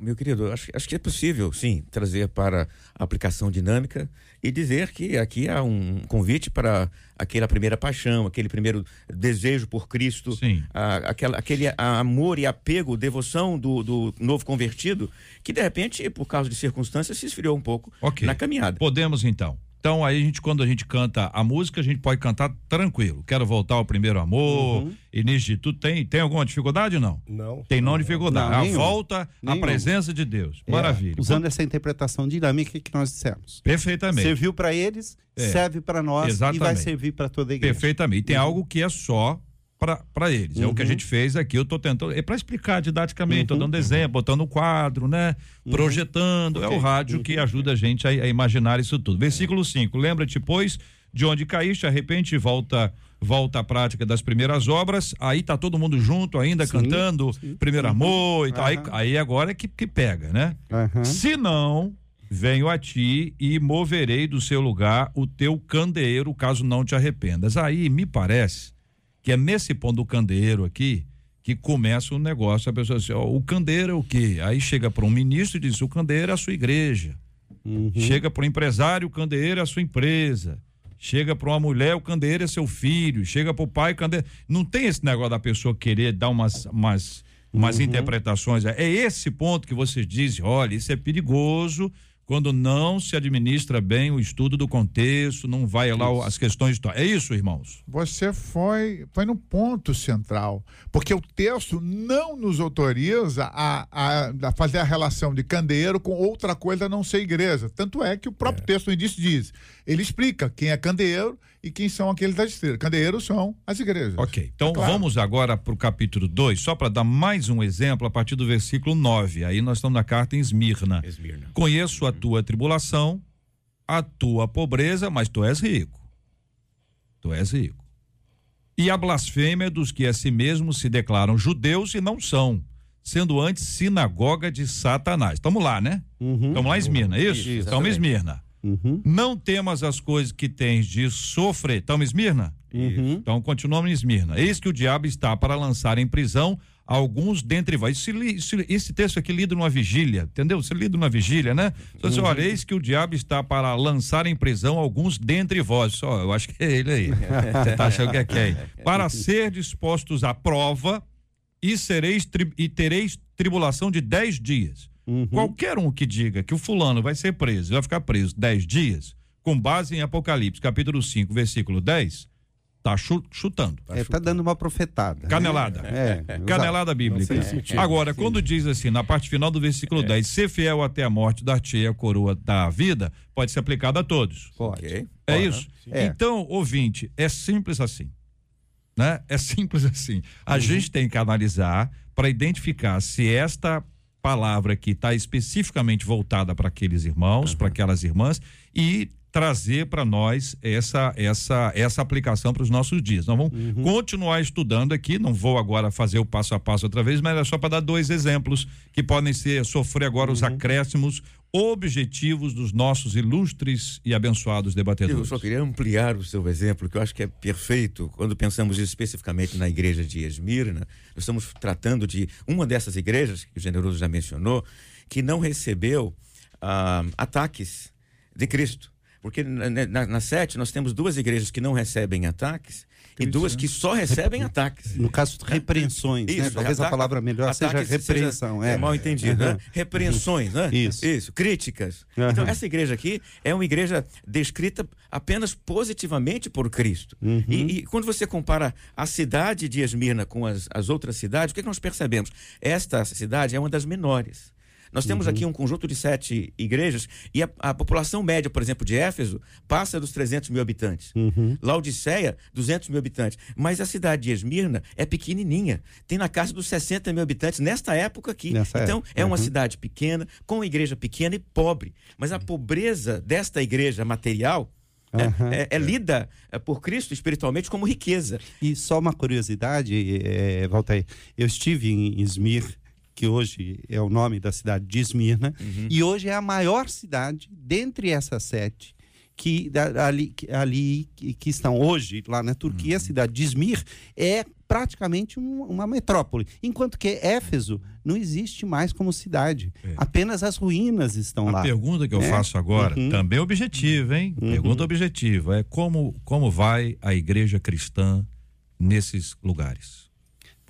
Meu querido, acho, acho, que é possível, sim, trazer para a aplicação dinâmica e dizer que aqui há um convite para aquela primeira paixão, aquele primeiro desejo por Cristo, a, aquela, aquele amor e apego, devoção do, do, novo convertido, que de repente, por causa de circunstâncias, se esfriou um pouco okay. na caminhada. Podemos então Então aí a gente, quando a gente canta a música, a gente pode cantar tranquilo. Quero voltar ao primeiro amor, Uhum. início de tudo. Tem, tem alguma dificuldade não? Não. Tem não dificuldade. Não, a volta à Nenhuma. presença de Deus. É, Maravilha. usando essa interpretação dinâmica que nós dissemos. Perfeitamente. Serviu para eles, É. serve para nós e vai Exatamente. servir para toda a igreja. Perfeitamente. E tem algo que é só para eles. É o que a Uhum. gente fez aqui. Eu estou tentando. É para explicar didaticamente. Estou Uhum. dando exemplo, botando o quadro, né? Projetando. É o rádio que ajuda a gente a, a imaginar isso tudo. Versículo 5. Lembra-te, pois, de onde caíste, arrepende e volta. Volta à prática das primeiras obras, aí tá todo mundo junto ainda Sim, cantando primeiro amor e tal. Aí, aí agora é que, que pega, né? Se não, venho a ti e moverei do seu lugar o teu candeeiro, caso não te arrependas. Aí me parece que é nesse ponto do candeeiro aqui que começa o negócio. A pessoa diz, ó, o candeeiro é o quê? Aí chega para um ministro e diz: o candeeiro é a sua igreja. Uhum. Chega para o empresário, o candeeiro é a sua empresa. Chega para uma mulher, o candeeiro é seu filho. Chega para o pai, o candeeiro. Não tem esse negócio da pessoa querer dar umas, umas, umas Uhum. interpretações. É esse ponto que vocês dizem: olha, isso é perigoso quando não se administra bem o estudo do contexto, não vai lá o- as questões. históricas. É isso, irmãos? Você foi, foi no ponto central, porque o texto não nos autoriza a, a- a fazer a relação de candeeiro com outra coisa a não ser igreja. Tanto é que o próprio texto no início diz, ele explica quem é candeeiro e quem são aqueles das estrelas. Candeeiros são as igrejas. Ok, então É claro. vamos agora para o capítulo 2, só para dar mais um exemplo a partir do versículo 9. Aí nós estamos na carta em Esmirna. Esmirna. Conheço a tua tribulação, a tua pobreza, mas tu és rico. Tu és rico. E a blasfêmia dos que a si mesmos se declaram judeus e não são, sendo antes sinagoga de Satanás. Estamos lá, né? Uhum. Estamos lá em Esmirna, é isso? Isso, Estamos em. Esmirna. Uhum. Não temas as coisas que tens de sofrer. Estamos Esmirna? Uhum. Então continuamos em Esmirna. Eis que o diabo está para lançar em prisão alguns dentre vós. Esse, esse- esse texto aqui lido numa vigília, entendeu? Você lido numa vigília, né? Então, assim, olha, eis que o diabo está para lançar em prisão alguns dentre vós. Só, eu acho que é ele aí. Você tá achando que é quem? Para ser dispostos à prova e sereis e tereis tribulação de dez dias. Uhum. Qualquer um que diga que o fulano vai ser preso, vai ficar preso 10 dias, com base em Apocalipse, capítulo 5, versículo 10, tá chu- chutando. É, tá dando uma profetada. Canelada. É, exato. Canelada bíblica. Agora, quando diz assim, na parte final do versículo 10, ser fiel até a morte, dar-te a coroa da vida, pode ser aplicado a todos. Pode. Ok? É Pode. isso? É. Então, ouvinte, é simples assim. Né? É simples assim. A Uhum. gente tem que analisar para identificar se esta palavra aqui está especificamente voltada para aqueles irmãos, para aquelas irmãs e trazer para nós essa essa essa aplicação para os nossos dias. Nós vamos Uhum. continuar estudando aqui, não vou agora fazer o passo a passo outra vez, mas é só para dar dois exemplos que podem ser sofrer agora Uhum. os acréscimos objetivos dos nossos ilustres e abençoados Eu debatedores. só queria ampliar o seu exemplo, que eu acho que é perfeito. Quando pensamos especificamente na igreja de Esmirna, nós estamos tratando de uma dessas igrejas, que o generoso já mencionou, que não recebeu ah, ataques de Cristo. Porque na, na, na sete nós temos duas igrejas que não recebem ataques e duas que só recebem ataques. No caso, repreensões, né? Isso, Talvez a palavra melhor seja repreensão. seja- é. mal entendido, Uhum. né? Repreensões, né? Isso. críticas. Uhum. Então, essa igreja aqui é uma igreja descrita apenas positivamente por Cristo. Uhum. E, e quando você compara a cidade de Esmirna com as, as outras cidades, o que, que nós percebemos? Esta cidade é uma das menores. Nós temos Uhum. aqui um conjunto de sete igrejas e a, a população média, por exemplo, de Éfeso, passa dos 300 mil habitantes. Uhum. Laodiceia, 200 mil habitantes. Mas a cidade de Esmirna é pequenininha. Tem na casa dos 60 mil habitantes nesta época aqui. Nessa então, época, é uma uhum. cidade pequena, com uma igreja pequena e pobre. Mas a pobreza desta igreja material né, Aham. é, é lida é, por Cristo espiritualmente como riqueza. E só uma curiosidade, é, Valtair, eu estive em Izmir, que hoje é o nome da cidade de Esmirna, e hoje é a maior cidade dentre essas sete que ali, que- ali que, estão hoje lá na Turquia, a cidade de Izmir é praticamente um- uma metrópole, enquanto que Éfeso não existe mais como cidade, apenas as ruínas estão A lá. pergunta que eu É. faço agora, Uhum. também objetiva, hein? Pergunta objetiva, é como, como vai a igreja cristã nesses lugares?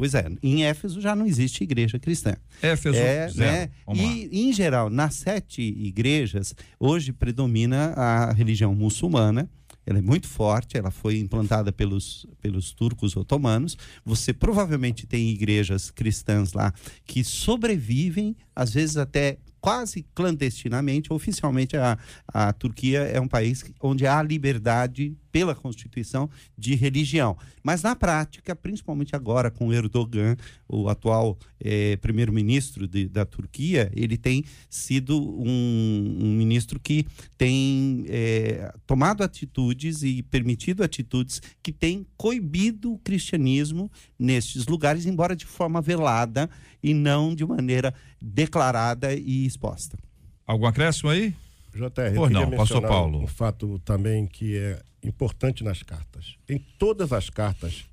Pois é, em Éfeso já não existe igreja cristã. Éfeso, É, zero. né? E, em geral, nas sete igrejas, hoje predomina a religião muçulmana. Ela é muito forte, ela foi implantada pelos, pelos turcos otomanos. Você provavelmente tem igrejas cristãs lá que sobrevivem, às vezes até quase clandestinamente. Oficialmente, a, a Turquia é um país onde há liberdade pela Constituição de religião. Mas na prática, principalmente agora com Erdogan, o atual eh, primeiro-ministro da Turquia, ele tem sido um, um ministro que tem eh, tomado atitudes e permitido atitudes que têm coibido o cristianismo nestes lugares, embora de forma velada e não de maneira declarada e exposta. Algum acréscimo aí? JR, eu Pois não, pastor Paulo. Um fato também que é importante nas cartas. Em todas as cartas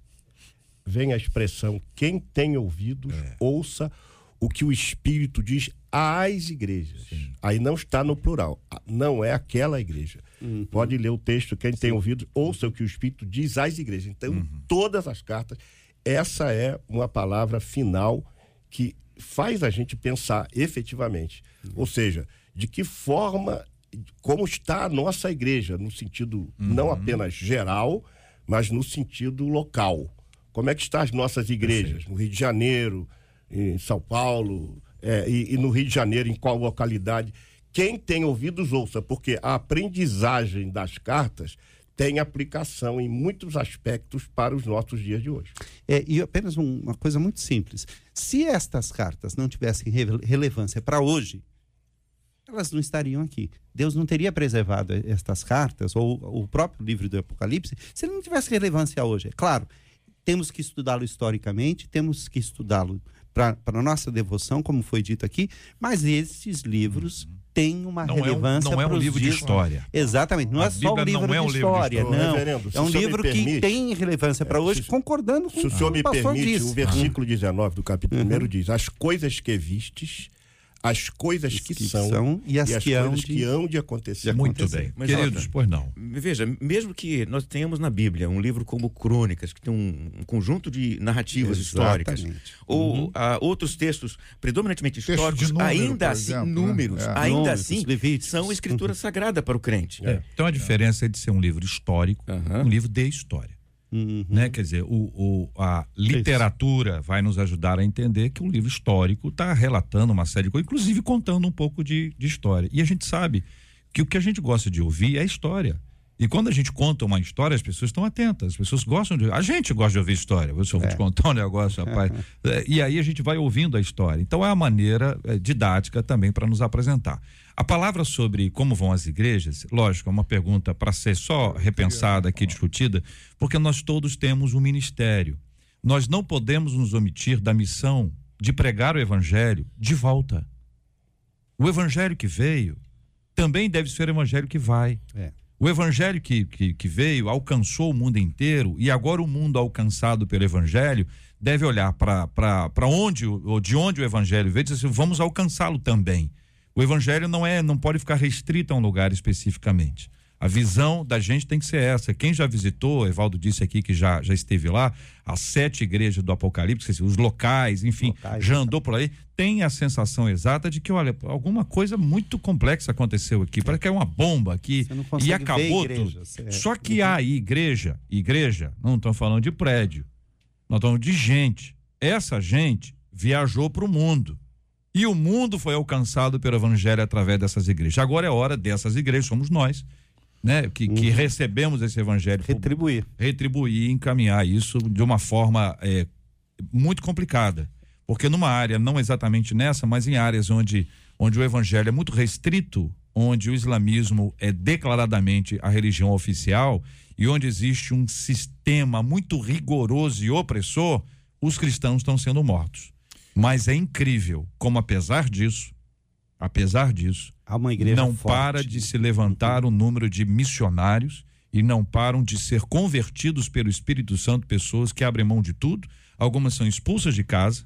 vem a expressão: quem tem ouvidos, É. ouça o que o Espírito diz às igrejas. Aí não está no plural. Não é aquela igreja. Pode ler o texto: quem tem ouvidos, ouça o que o Espírito diz às igrejas. Então, em todas as cartas, essa é uma palavra final que faz a gente pensar efetivamente. Ou seja, de que forma, como está a nossa igreja, no sentido não apenas geral, mas no sentido local. Como é que estão as nossas igrejas? No Rio de Janeiro, em São Paulo, é, e, e no Rio de Janeiro, em qual localidade? Quem tem ouvidos, ouça, porque a aprendizagem das cartas tem aplicação em muitos aspectos para os nossos dias de hoje. É, e apenas um- uma coisa muito simples. Se estas cartas não tivessem rele- relevância para hoje, elas não estariam aqui. Deus não teria preservado estas cartas, ou o próprio livro do Apocalipse, se ele não tivesse relevância hoje. É claro, temos que estudá-lo historicamente, temos que estudá-lo para a nossa devoção, como foi dito aqui, mas esses livros têm uma Não é um- relevância não é um livro de dias- história. Exatamente, não A é só um livro não é de um livro de história, história. não. É um o livro que permite, tem relevância para hoje, se- concordando com Se o senhor que me pastor permite, disse. o versículo 19 do capítulo Uhum. 1 diz: As coisas que vistes, as coisas que, que são, são e as que hão coisas de- que hão de acontecer. Muito acontecer. bem. Mas, Queridos, Jota, pois não. Veja, mesmo que nós tenhamos na Bíblia um livro como Crônicas, que tem um, um conjunto de narrativas históricas, Exatamente. ou ah, outros textos predominantemente históricos, número, ainda assim, exemplo, né? números, É. ainda Números, assim, são escritura sagrada para o crente. É. Então a diferença é de ser um livro histórico, Aham. um livro de história. Uhum. Né? Quer dizer, o, o- a literatura vai nos ajudar a entender que o livro histórico está relatando uma série de coisas, inclusive contando um pouco de, de história. E a gente sabe que o que a gente gosta de ouvir é história. E quando a gente conta uma história, as pessoas estão atentas, as pessoas gostam de. A gente gosta de ouvir história. Eu só vou te contar um negócio, rapaz. É, e aí a gente vai ouvindo a história. Então é a maneira é, didática também para nos apresentar. A palavra sobre como vão as igrejas, lógico, é uma pergunta para ser só repensada aqui, discutida, porque nós todos temos um ministério. Nós não podemos nos omitir da missão de pregar o evangelho de volta. O evangelho que veio também deve ser o evangelho que vai. É. O evangelho que, que, que veio alcançou o mundo inteiro e agora o mundo alcançado pelo evangelho deve olhar para onde, ou de onde o evangelho veio e dizer assim, vamos alcançá-lo também. O evangelho não é, não pode ficar restrito a um lugar especificamente. A visão da gente tem que ser essa. Quem já visitou, Evaldo disse aqui que já, já esteve lá, as sete igrejas do Apocalipse, os locais, enfim, Locais, já andou por aí, tem a sensação exata de que, olha, alguma coisa muito complexa aconteceu aqui. Parece que é uma bomba aqui e acabou ver tudo. é. Só que há aí igreja, igreja, não estamos falando de prédio, nós estamos de gente. Essa gente viajou para o mundo. E o mundo foi alcançado pelo evangelho através dessas igrejas. Agora é hora dessas igrejas, somos nós, né? Que, que recebemos esse evangelho Retribuir. retribuir e encaminhar isso de uma forma é, muito complicada. Porque numa área, não exatamente nessa, mas em áreas onde, onde o evangelho é muito restrito, onde o islamismo é declaradamente a religião oficial e onde existe um sistema muito rigoroso e opressor, os cristãos estão sendo mortos. Mas é incrível como, apesar disso, apesar disso, não forte. para de se levantar o número de missionários e não param de ser convertidos pelo Espírito Santo pessoas que abrem mão de tudo. Algumas são expulsas de casa,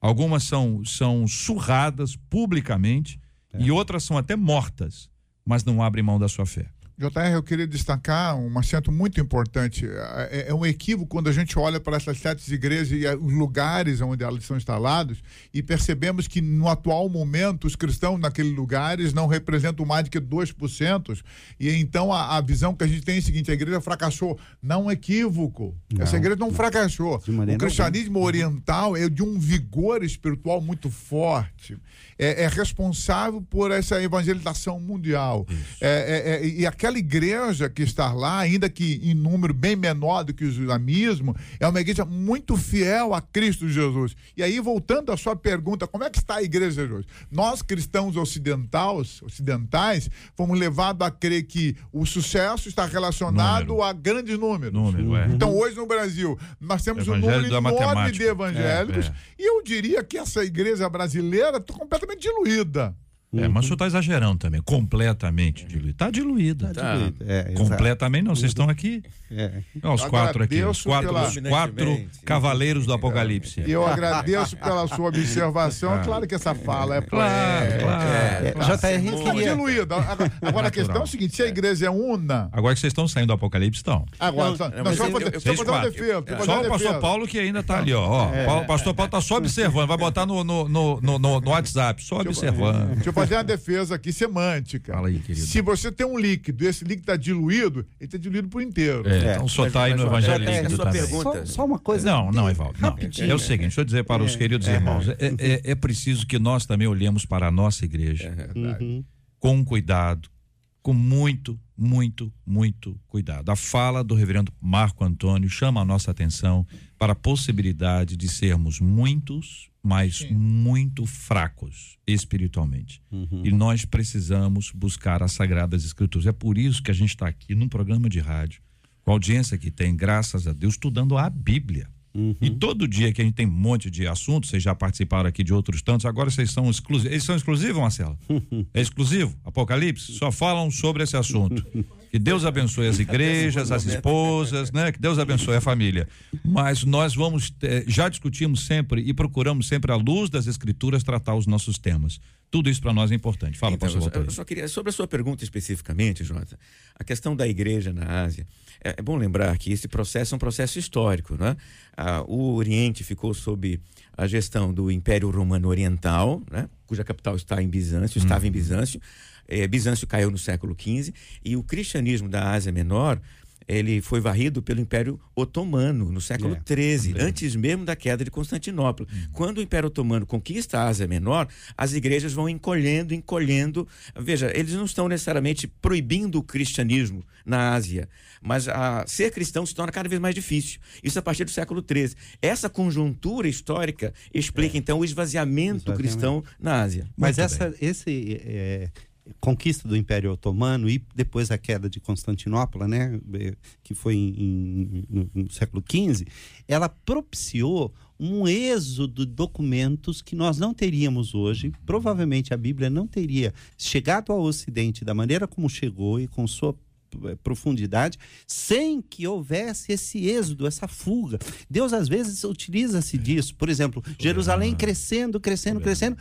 algumas são, são surradas publicamente É. e outras são até mortas, mas não abrem mão da sua fé. JR, eu queria destacar um assento muito importante. É, é um equívoco quando a gente olha para essas sete igrejas e os lugares onde elas são instaladas e percebemos que no atual momento os cristãos naqueles lugares não representam mais do que 2%. E então a, a visão que a gente tem é a seguinte: a igreja fracassou. Não equívoco. Não. Essa igreja não fracassou. O cristianismo oriental é de um vigor espiritual muito forte. É, é responsável por essa evangelização mundial. É, é, é, e aquela igreja que está lá, ainda que em número bem menor do que o islamismo, é uma igreja muito fiel a Cristo Jesus. E aí, voltando à sua pergunta, como é que está a igreja hoje? Nós, cristãos ocidentais, ocidentais fomos levados a crer que o sucesso está relacionado número. a grandes números. Número, é. Então, hoje no Brasil, nós temos um número enorme de evangélicos, é, é. e eu diria que essa igreja brasileira está completamente diluída. É, mas o senhor está exagerando também, completamente diluída. Está diluída. Tá diluída. É, completamente não, vocês estão aqui. É. Os quatro aqui, os quatro, pela... os quatro cavaleiros do Apocalipse. Eu agradeço pela sua observação. Ah. Claro que essa fala é claro, é, claro. É, tá Está diluída. Agora, agora a questão é o seguinte: se a igreja é una. Agora que vocês estão saindo do Apocalipse, estão. Agora, não, não, só fazer, eu, fazer uma defesa. Só o pastor Paulo que ainda está ali, ó. O pastor Paulo está só observando, vai botar no, no, no, no, no WhatsApp, só observando. Fazer uma defesa aqui semântica. Fala aí, querido. Se você tem um líquido e esse líquido está diluído, ele está diluído por inteiro. É, então só está aí no Evangelho líquido sua também. Pergunta. Só, só, uma coisa. Não, não, Evaldo. Não. É o seguinte, deixa eu dizer para os é, queridos é, irmãos. É, é, é, preciso que nós também olhemos para a nossa igreja uhum. com cuidado, com muito, muito, muito cuidado. A fala do reverendo Marco Antônio chama a nossa atenção para a possibilidade de sermos muitos, mas Sim. muito fracos espiritualmente. Uhum. E nós precisamos buscar as Sagradas Escrituras. É por isso que a gente está aqui num programa de rádio, com a audiência que tem, graças a Deus, estudando a Bíblia. Uhum. E todo dia que a gente tem um monte de assuntos, vocês já participaram aqui de outros tantos, agora vocês são exclusivos. Eles são exclusivos, Marcelo? É exclusivo? Apocalipse? Só falam sobre esse assunto. Que Deus abençoe as igrejas, as esposas, né? Que Deus abençoe a família. Mas nós vamos, eh, já discutimos sempre e procuramos sempre, à luz das escrituras, tratar os nossos temas. Tudo isso para nós é importante. Fala, então, pastor. Eu, eu só queria, sobre a sua pergunta especificamente, Jota, a questão da igreja na Ásia. É, é bom lembrar que esse processo é um processo histórico, né? Ah, o Oriente ficou sob a gestão do Império Romano Oriental, né? cuja capital está em Bizâncio, estava em uhum. Bizâncio. É, Bizâncio caiu no século XV e o cristianismo da Ásia Menor ele foi varrido pelo Império Otomano no século XIII, é, antes mesmo da queda de Constantinopla. Hum. Quando o Império Otomano conquista a Ásia Menor, as igrejas vão encolhendo, encolhendo. Veja, eles não estão necessariamente proibindo o cristianismo na Ásia, mas a, ser cristão se torna cada vez mais difícil. Isso a partir do século XIII. Essa conjuntura histórica explica, é. então, o esvaziamento, cristão na Ásia. Mas essa, esse. É conquista do Império Otomano e depois a queda de Constantinopla, né, que foi em, em, no, no, século XV, ela propiciou um êxodo de documentos que nós não teríamos hoje. Provavelmente a Bíblia não teria chegado ao Ocidente da maneira como chegou e com sua eh, profundidade, sem que houvesse esse êxodo, essa fuga. Deus às vezes utiliza-se disso. Por exemplo, Jerusalém crescendo, crescendo, crescendo.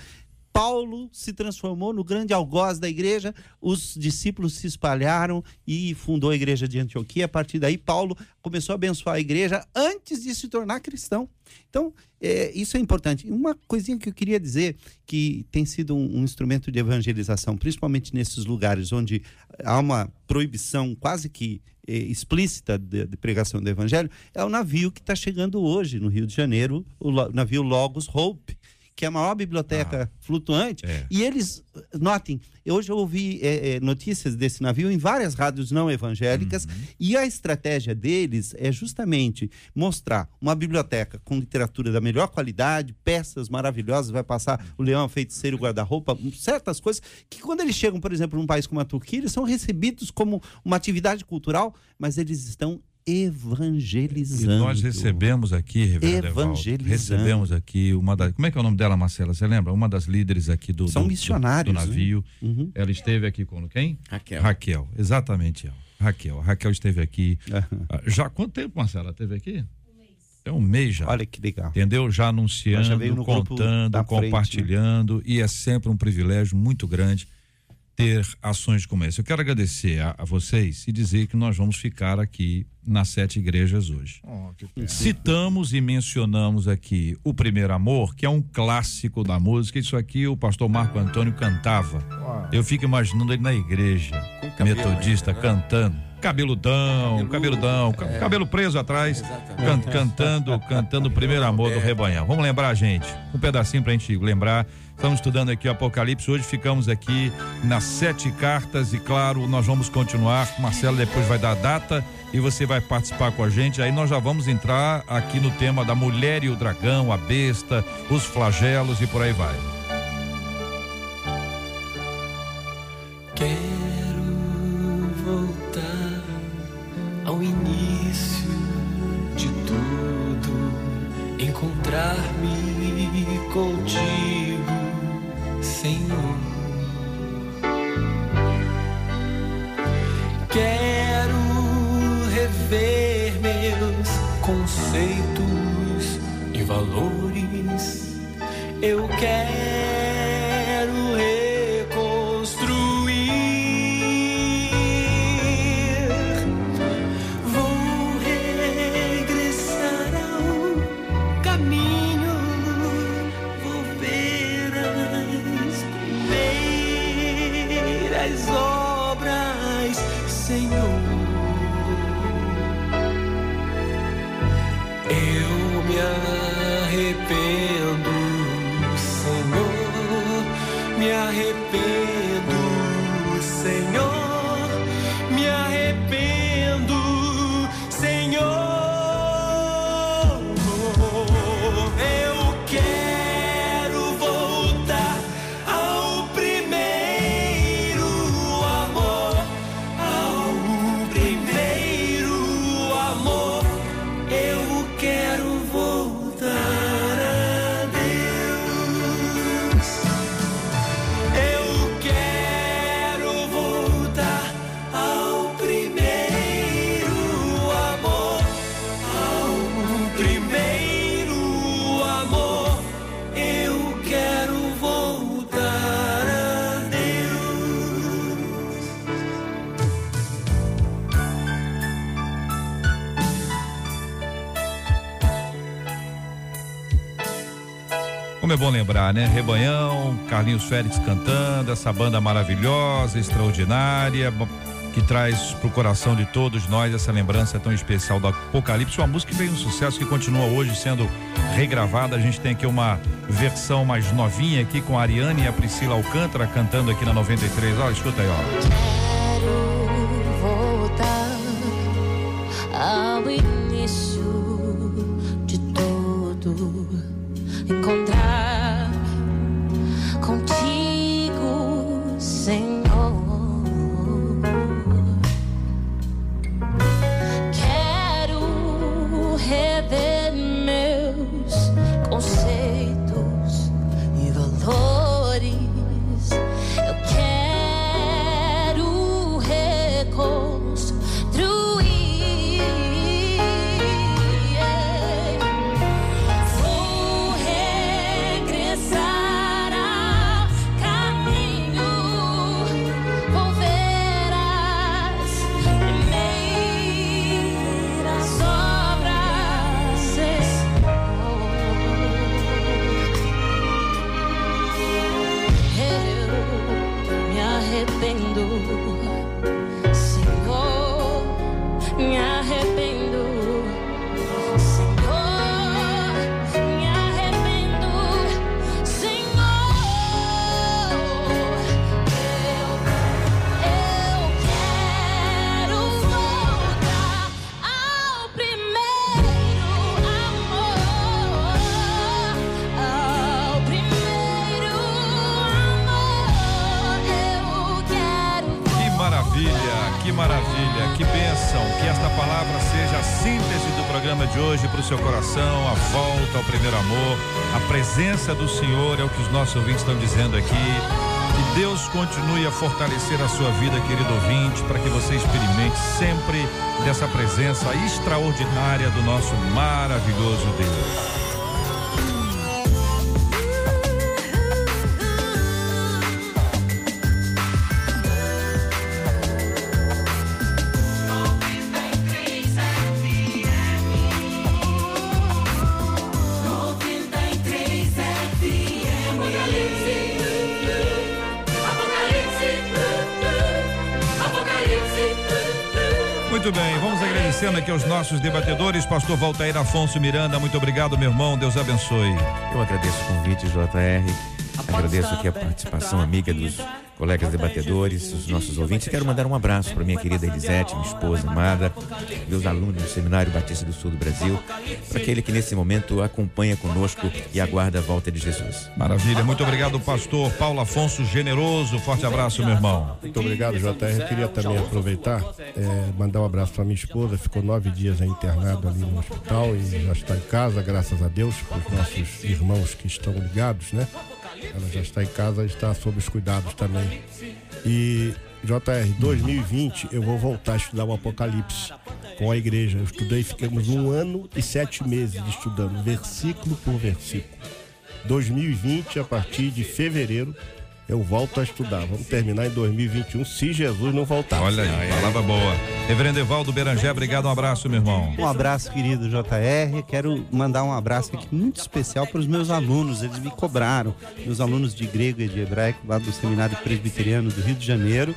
Paulo se transformou no grande algoz da igreja, os discípulos se espalharam e fundou a igreja de Antioquia. A partir daí, Paulo começou a abençoar a igreja antes de se tornar cristão. Então, é, isso é importante. Uma coisinha que eu queria dizer, que tem sido um, um instrumento de evangelização, principalmente nesses lugares onde há uma proibição quase que é, explícita de, de, pregação do evangelho, é o navio que está chegando hoje no Rio de Janeiro, o navio Logos Hope que é a maior biblioteca ah, flutuante. É. E eles, notem, hoje eu ouvi é, é, notícias desse navio em várias rádios não evangélicas, uhum. e a estratégia deles é justamente mostrar uma biblioteca com literatura da melhor qualidade, peças maravilhosas, vai passar o Leão, a Feiticeiro, o Guarda-Roupa, certas coisas, que quando eles chegam, por exemplo, num país como a Turquia, eles são recebidos como uma atividade cultural, mas eles estão evangelizando. E nós recebemos aqui, Reverendo evangelizando. recebemos aqui uma das, como é que é o nome dela, Marcela? Você lembra? Uma das líderes aqui do São do, missionários, do, do navio. Né? Uhum. Ela esteve aqui com quem? Raquel. Raquel, exatamente ela. Raquel, Raquel esteve aqui. Uhum. Já quanto tempo, Marcela, esteve aqui? É um mês já. Olha que legal. Entendeu? Já anunciando, já contando, compartilhando. Frente, né? E é sempre um privilégio muito grande ter ações como essa. Eu quero agradecer a, a vocês e dizer que nós vamos ficar aqui nas sete igrejas hoje. Oh. Citamos e mencionamos aqui o Primeiro Amor, que é um clássico da música. Isso aqui o pastor Marco Antônio cantava. Uau. Eu fico imaginando ele na igreja, cabelo metodista, né? cantando. Cabeludão, cabeludão, ca- é. cabelo preso atrás, can- cantando, cantando o primeiro amor do É. rebanhão. Vamos lembrar, gente, um pedacinho pra gente lembrar. Estamos estudando aqui o Apocalipse. Hoje ficamos aqui nas sete cartas e, claro, nós vamos continuar. Marcelo depois vai dar a data e você vai participar com a gente. Aí nós já vamos entrar aqui no tema da mulher e o dragão, a besta, os flagelos e por aí vai. Quero voltar ao início de tudo, encontrar-me contigo, rever meus conceitos e valores. Eu quero é bom lembrar, né? Rebanhão, Carlinhos Félix cantando, essa banda maravilhosa, extraordinária, que traz pro coração de todos nós essa lembrança tão especial do Apocalipse, uma música que veio um sucesso que continua hoje sendo regravada. A gente tem aqui uma versão mais novinha aqui com a Ariane e a Priscila Alcântara cantando aqui na 93. Olha, escuta aí, ó. Quero voltar ao início de tudo, encontrar presença do Senhor, é o que os nossos ouvintes estão dizendo aqui. Que Deus continue a fortalecer a sua vida, querido ouvinte, para que você experimente sempre dessa presença extraordinária do nosso maravilhoso Deus. Agradecendo aqui aos nossos debatedores, pastor Valtair Afonso Miranda, muito obrigado, meu irmão, Deus abençoe. Eu agradeço o convite, JR. Agradeço aqui a participação amiga dos colegas debatedores, os nossos ouvintes. Quero mandar um abraço para minha querida Elisete, minha esposa amada, meus alunos do Seminário Batista do Sul do Brasil, para aquele que nesse momento acompanha conosco e aguarda a volta de Jesus. Maravilha, muito obrigado, pastor Paulo Afonso Generoso, forte abraço, meu irmão. Muito obrigado, JR. Eu queria também aproveitar, eh, mandar um abraço para minha esposa. Ficou nove dias aí internado ali no hospital e já está em casa, graças a Deus, para os nossos irmãos que estão ligados, né? Ela já está em casa está sob os cuidados também. E, JR, 2020 eu vou voltar a estudar o Apocalipse com a igreja. Eu estudei, ficamos um ano e sete meses estudando, versículo por versículo. 2020, a partir de fevereiro, eu volto a estudar. Vamos terminar em 2021, se Jesus não voltar. Olha aí, palavra boa. Reverendo Evaldo Berangé, obrigado, um abraço, meu irmão. Um abraço, querido JR. Quero mandar um abraço aqui muito especial para os meus alunos. Eles me cobraram, meus alunos de grego e de hebraico lá do Seminário Presbiteriano do Rio de Janeiro.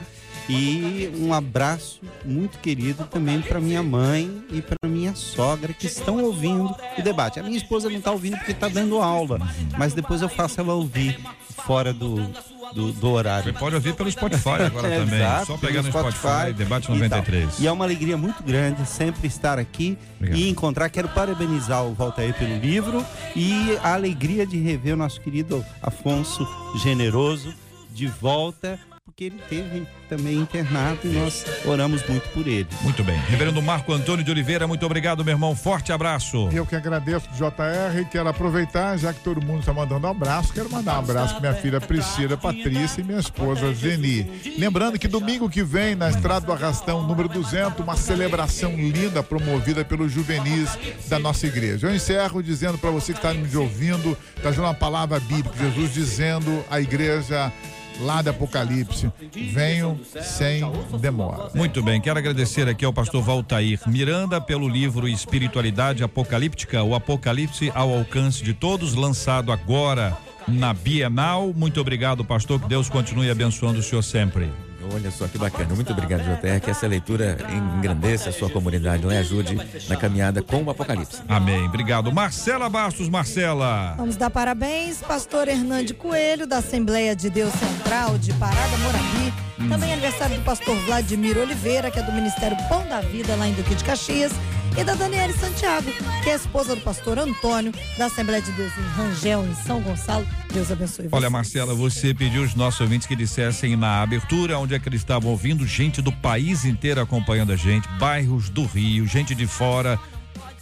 E um abraço muito querido também para minha mãe e para minha sogra que estão ouvindo o debate. A minha esposa não está ouvindo porque está dando aula, mas depois eu faço ela ouvir fora do, do, do horário. Você pode ouvir pelo Spotify agora É, também. exato, Só pegar no pelo Spotify, Debate e tal. 93. E é uma alegria muito grande sempre estar aqui Obrigado. e encontrar. Quero parabenizar o Valtair pelo livro e a alegria de rever o nosso querido Afonso Generoso de volta, porque ele teve também internado e nós oramos muito por ele. Muito bem. Reverendo Marco Antônio de Oliveira, muito obrigado, meu irmão. Forte abraço. Eu que agradeço, JR, quero aproveitar, já que todo mundo está mandando um abraço, quero mandar um abraço para minha filha Priscila Patrícia e minha esposa Zeni. Lembrando que domingo que vem, na Estrada do Arrastão, número 200, uma celebração linda promovida pelos juvenis da nossa igreja. Eu encerro dizendo para você que está me ouvindo, trazendo uma palavra bíblica, Jesus dizendo à igreja lá do Apocalipse, venham sem demora. Muito bem, quero agradecer aqui ao pastor Valtair Miranda pelo livro Espiritualidade Apocalíptica, o Apocalipse ao alcance de todos, lançado agora na Bienal. Muito obrigado, pastor, que Deus continue abençoando o senhor sempre. Olha só que bacana. Muito obrigado, JR. Que essa leitura engrandeça a sua comunidade não é? ajude na caminhada com o Apocalipse. Amém. Obrigado. Marcela Bastos, Marcela. Vamos dar parabéns, pastor Hernande Coelho, da Assembleia de Deus Central de Parada Morabi. Também aniversário do pastor Vladimir Oliveira, que é do Ministério Pão da Vida, lá em Duque de Caxias. E da Daniele Santiago, que é esposa do pastor Antônio, da Assembleia de Deus em Rangel, em São Gonçalo. Deus abençoe você. Olha, Marcela, você pediu os nossos ouvintes que dissessem na abertura onde é que eles estavam ouvindo, gente do país inteiro acompanhando a gente, bairros do Rio, gente de fora.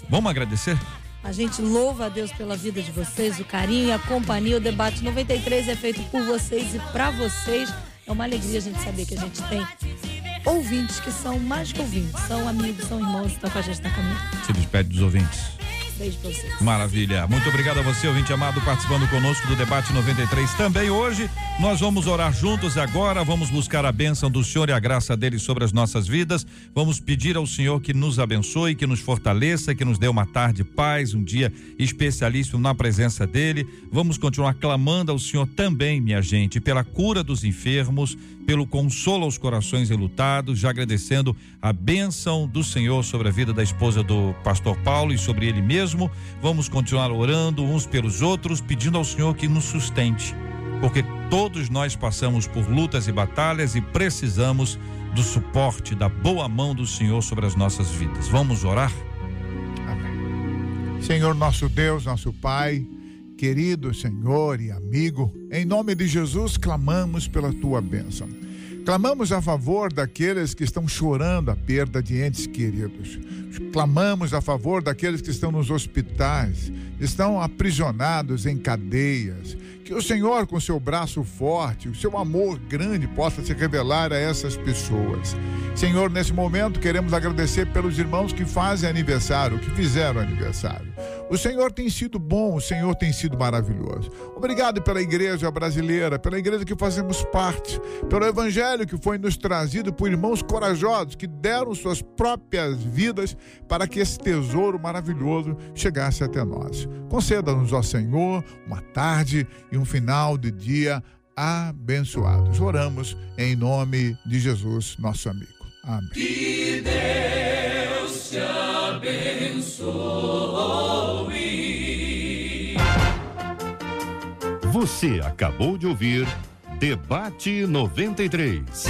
Vamos agradecer? A gente louva a Deus pela vida de vocês, o carinho a companhia. O debate 93 é feito por vocês e para vocês. É uma alegria a gente saber que a gente tem ouvintes que são mais que ouvintes, são amigos, são irmãos estão com a gente na caminhada. Se despede dos ouvintes. Beijo pra vocês. Maravilha. Muito obrigado a você, ouvinte amado, participando conosco do Debate 93. Também hoje, nós vamos orar juntos agora, vamos buscar a bênção do Senhor e a graça dele sobre as nossas vidas. Vamos pedir ao Senhor que nos abençoe, que nos fortaleça, que nos dê uma tarde de paz, um dia especialíssimo na presença dele. Vamos continuar clamando ao Senhor também, minha gente, pela cura dos enfermos, pelo consolo aos corações enlutados, já agradecendo a bênção do Senhor sobre a vida da esposa do pastor Paulo e sobre ele mesmo. Vamos continuar orando uns pelos outros, pedindo ao Senhor que nos sustente, porque todos nós passamos por lutas e batalhas e precisamos do suporte, da boa mão do Senhor sobre as nossas vidas. Vamos orar? Senhor nosso Deus, nosso Pai, querido Senhor e amigo, em nome de Jesus clamamos pela tua bênção. Clamamos a favor daqueles que estão chorando a perda de entes queridos. Clamamos a favor daqueles que estão nos hospitais, estão aprisionados em cadeias. Que o Senhor, com seu braço forte, o seu amor grande, possa se revelar a essas pessoas. Senhor, nesse momento queremos agradecer pelos irmãos que fazem aniversário, que fizeram aniversário. O Senhor tem sido bom, o Senhor tem sido maravilhoso. Obrigado pela igreja brasileira, pela igreja que fazemos parte, pelo evangelho que foi nos trazido por irmãos corajosos que deram suas próprias vidas para que esse tesouro maravilhoso chegasse até nós. Conceda-nos, ó Senhor, uma tarde e um final de dia abençoados. Oramos em nome de Jesus, nosso amigo. Amém. Que Deus te abençoe. Você acabou de ouvir Debate 93.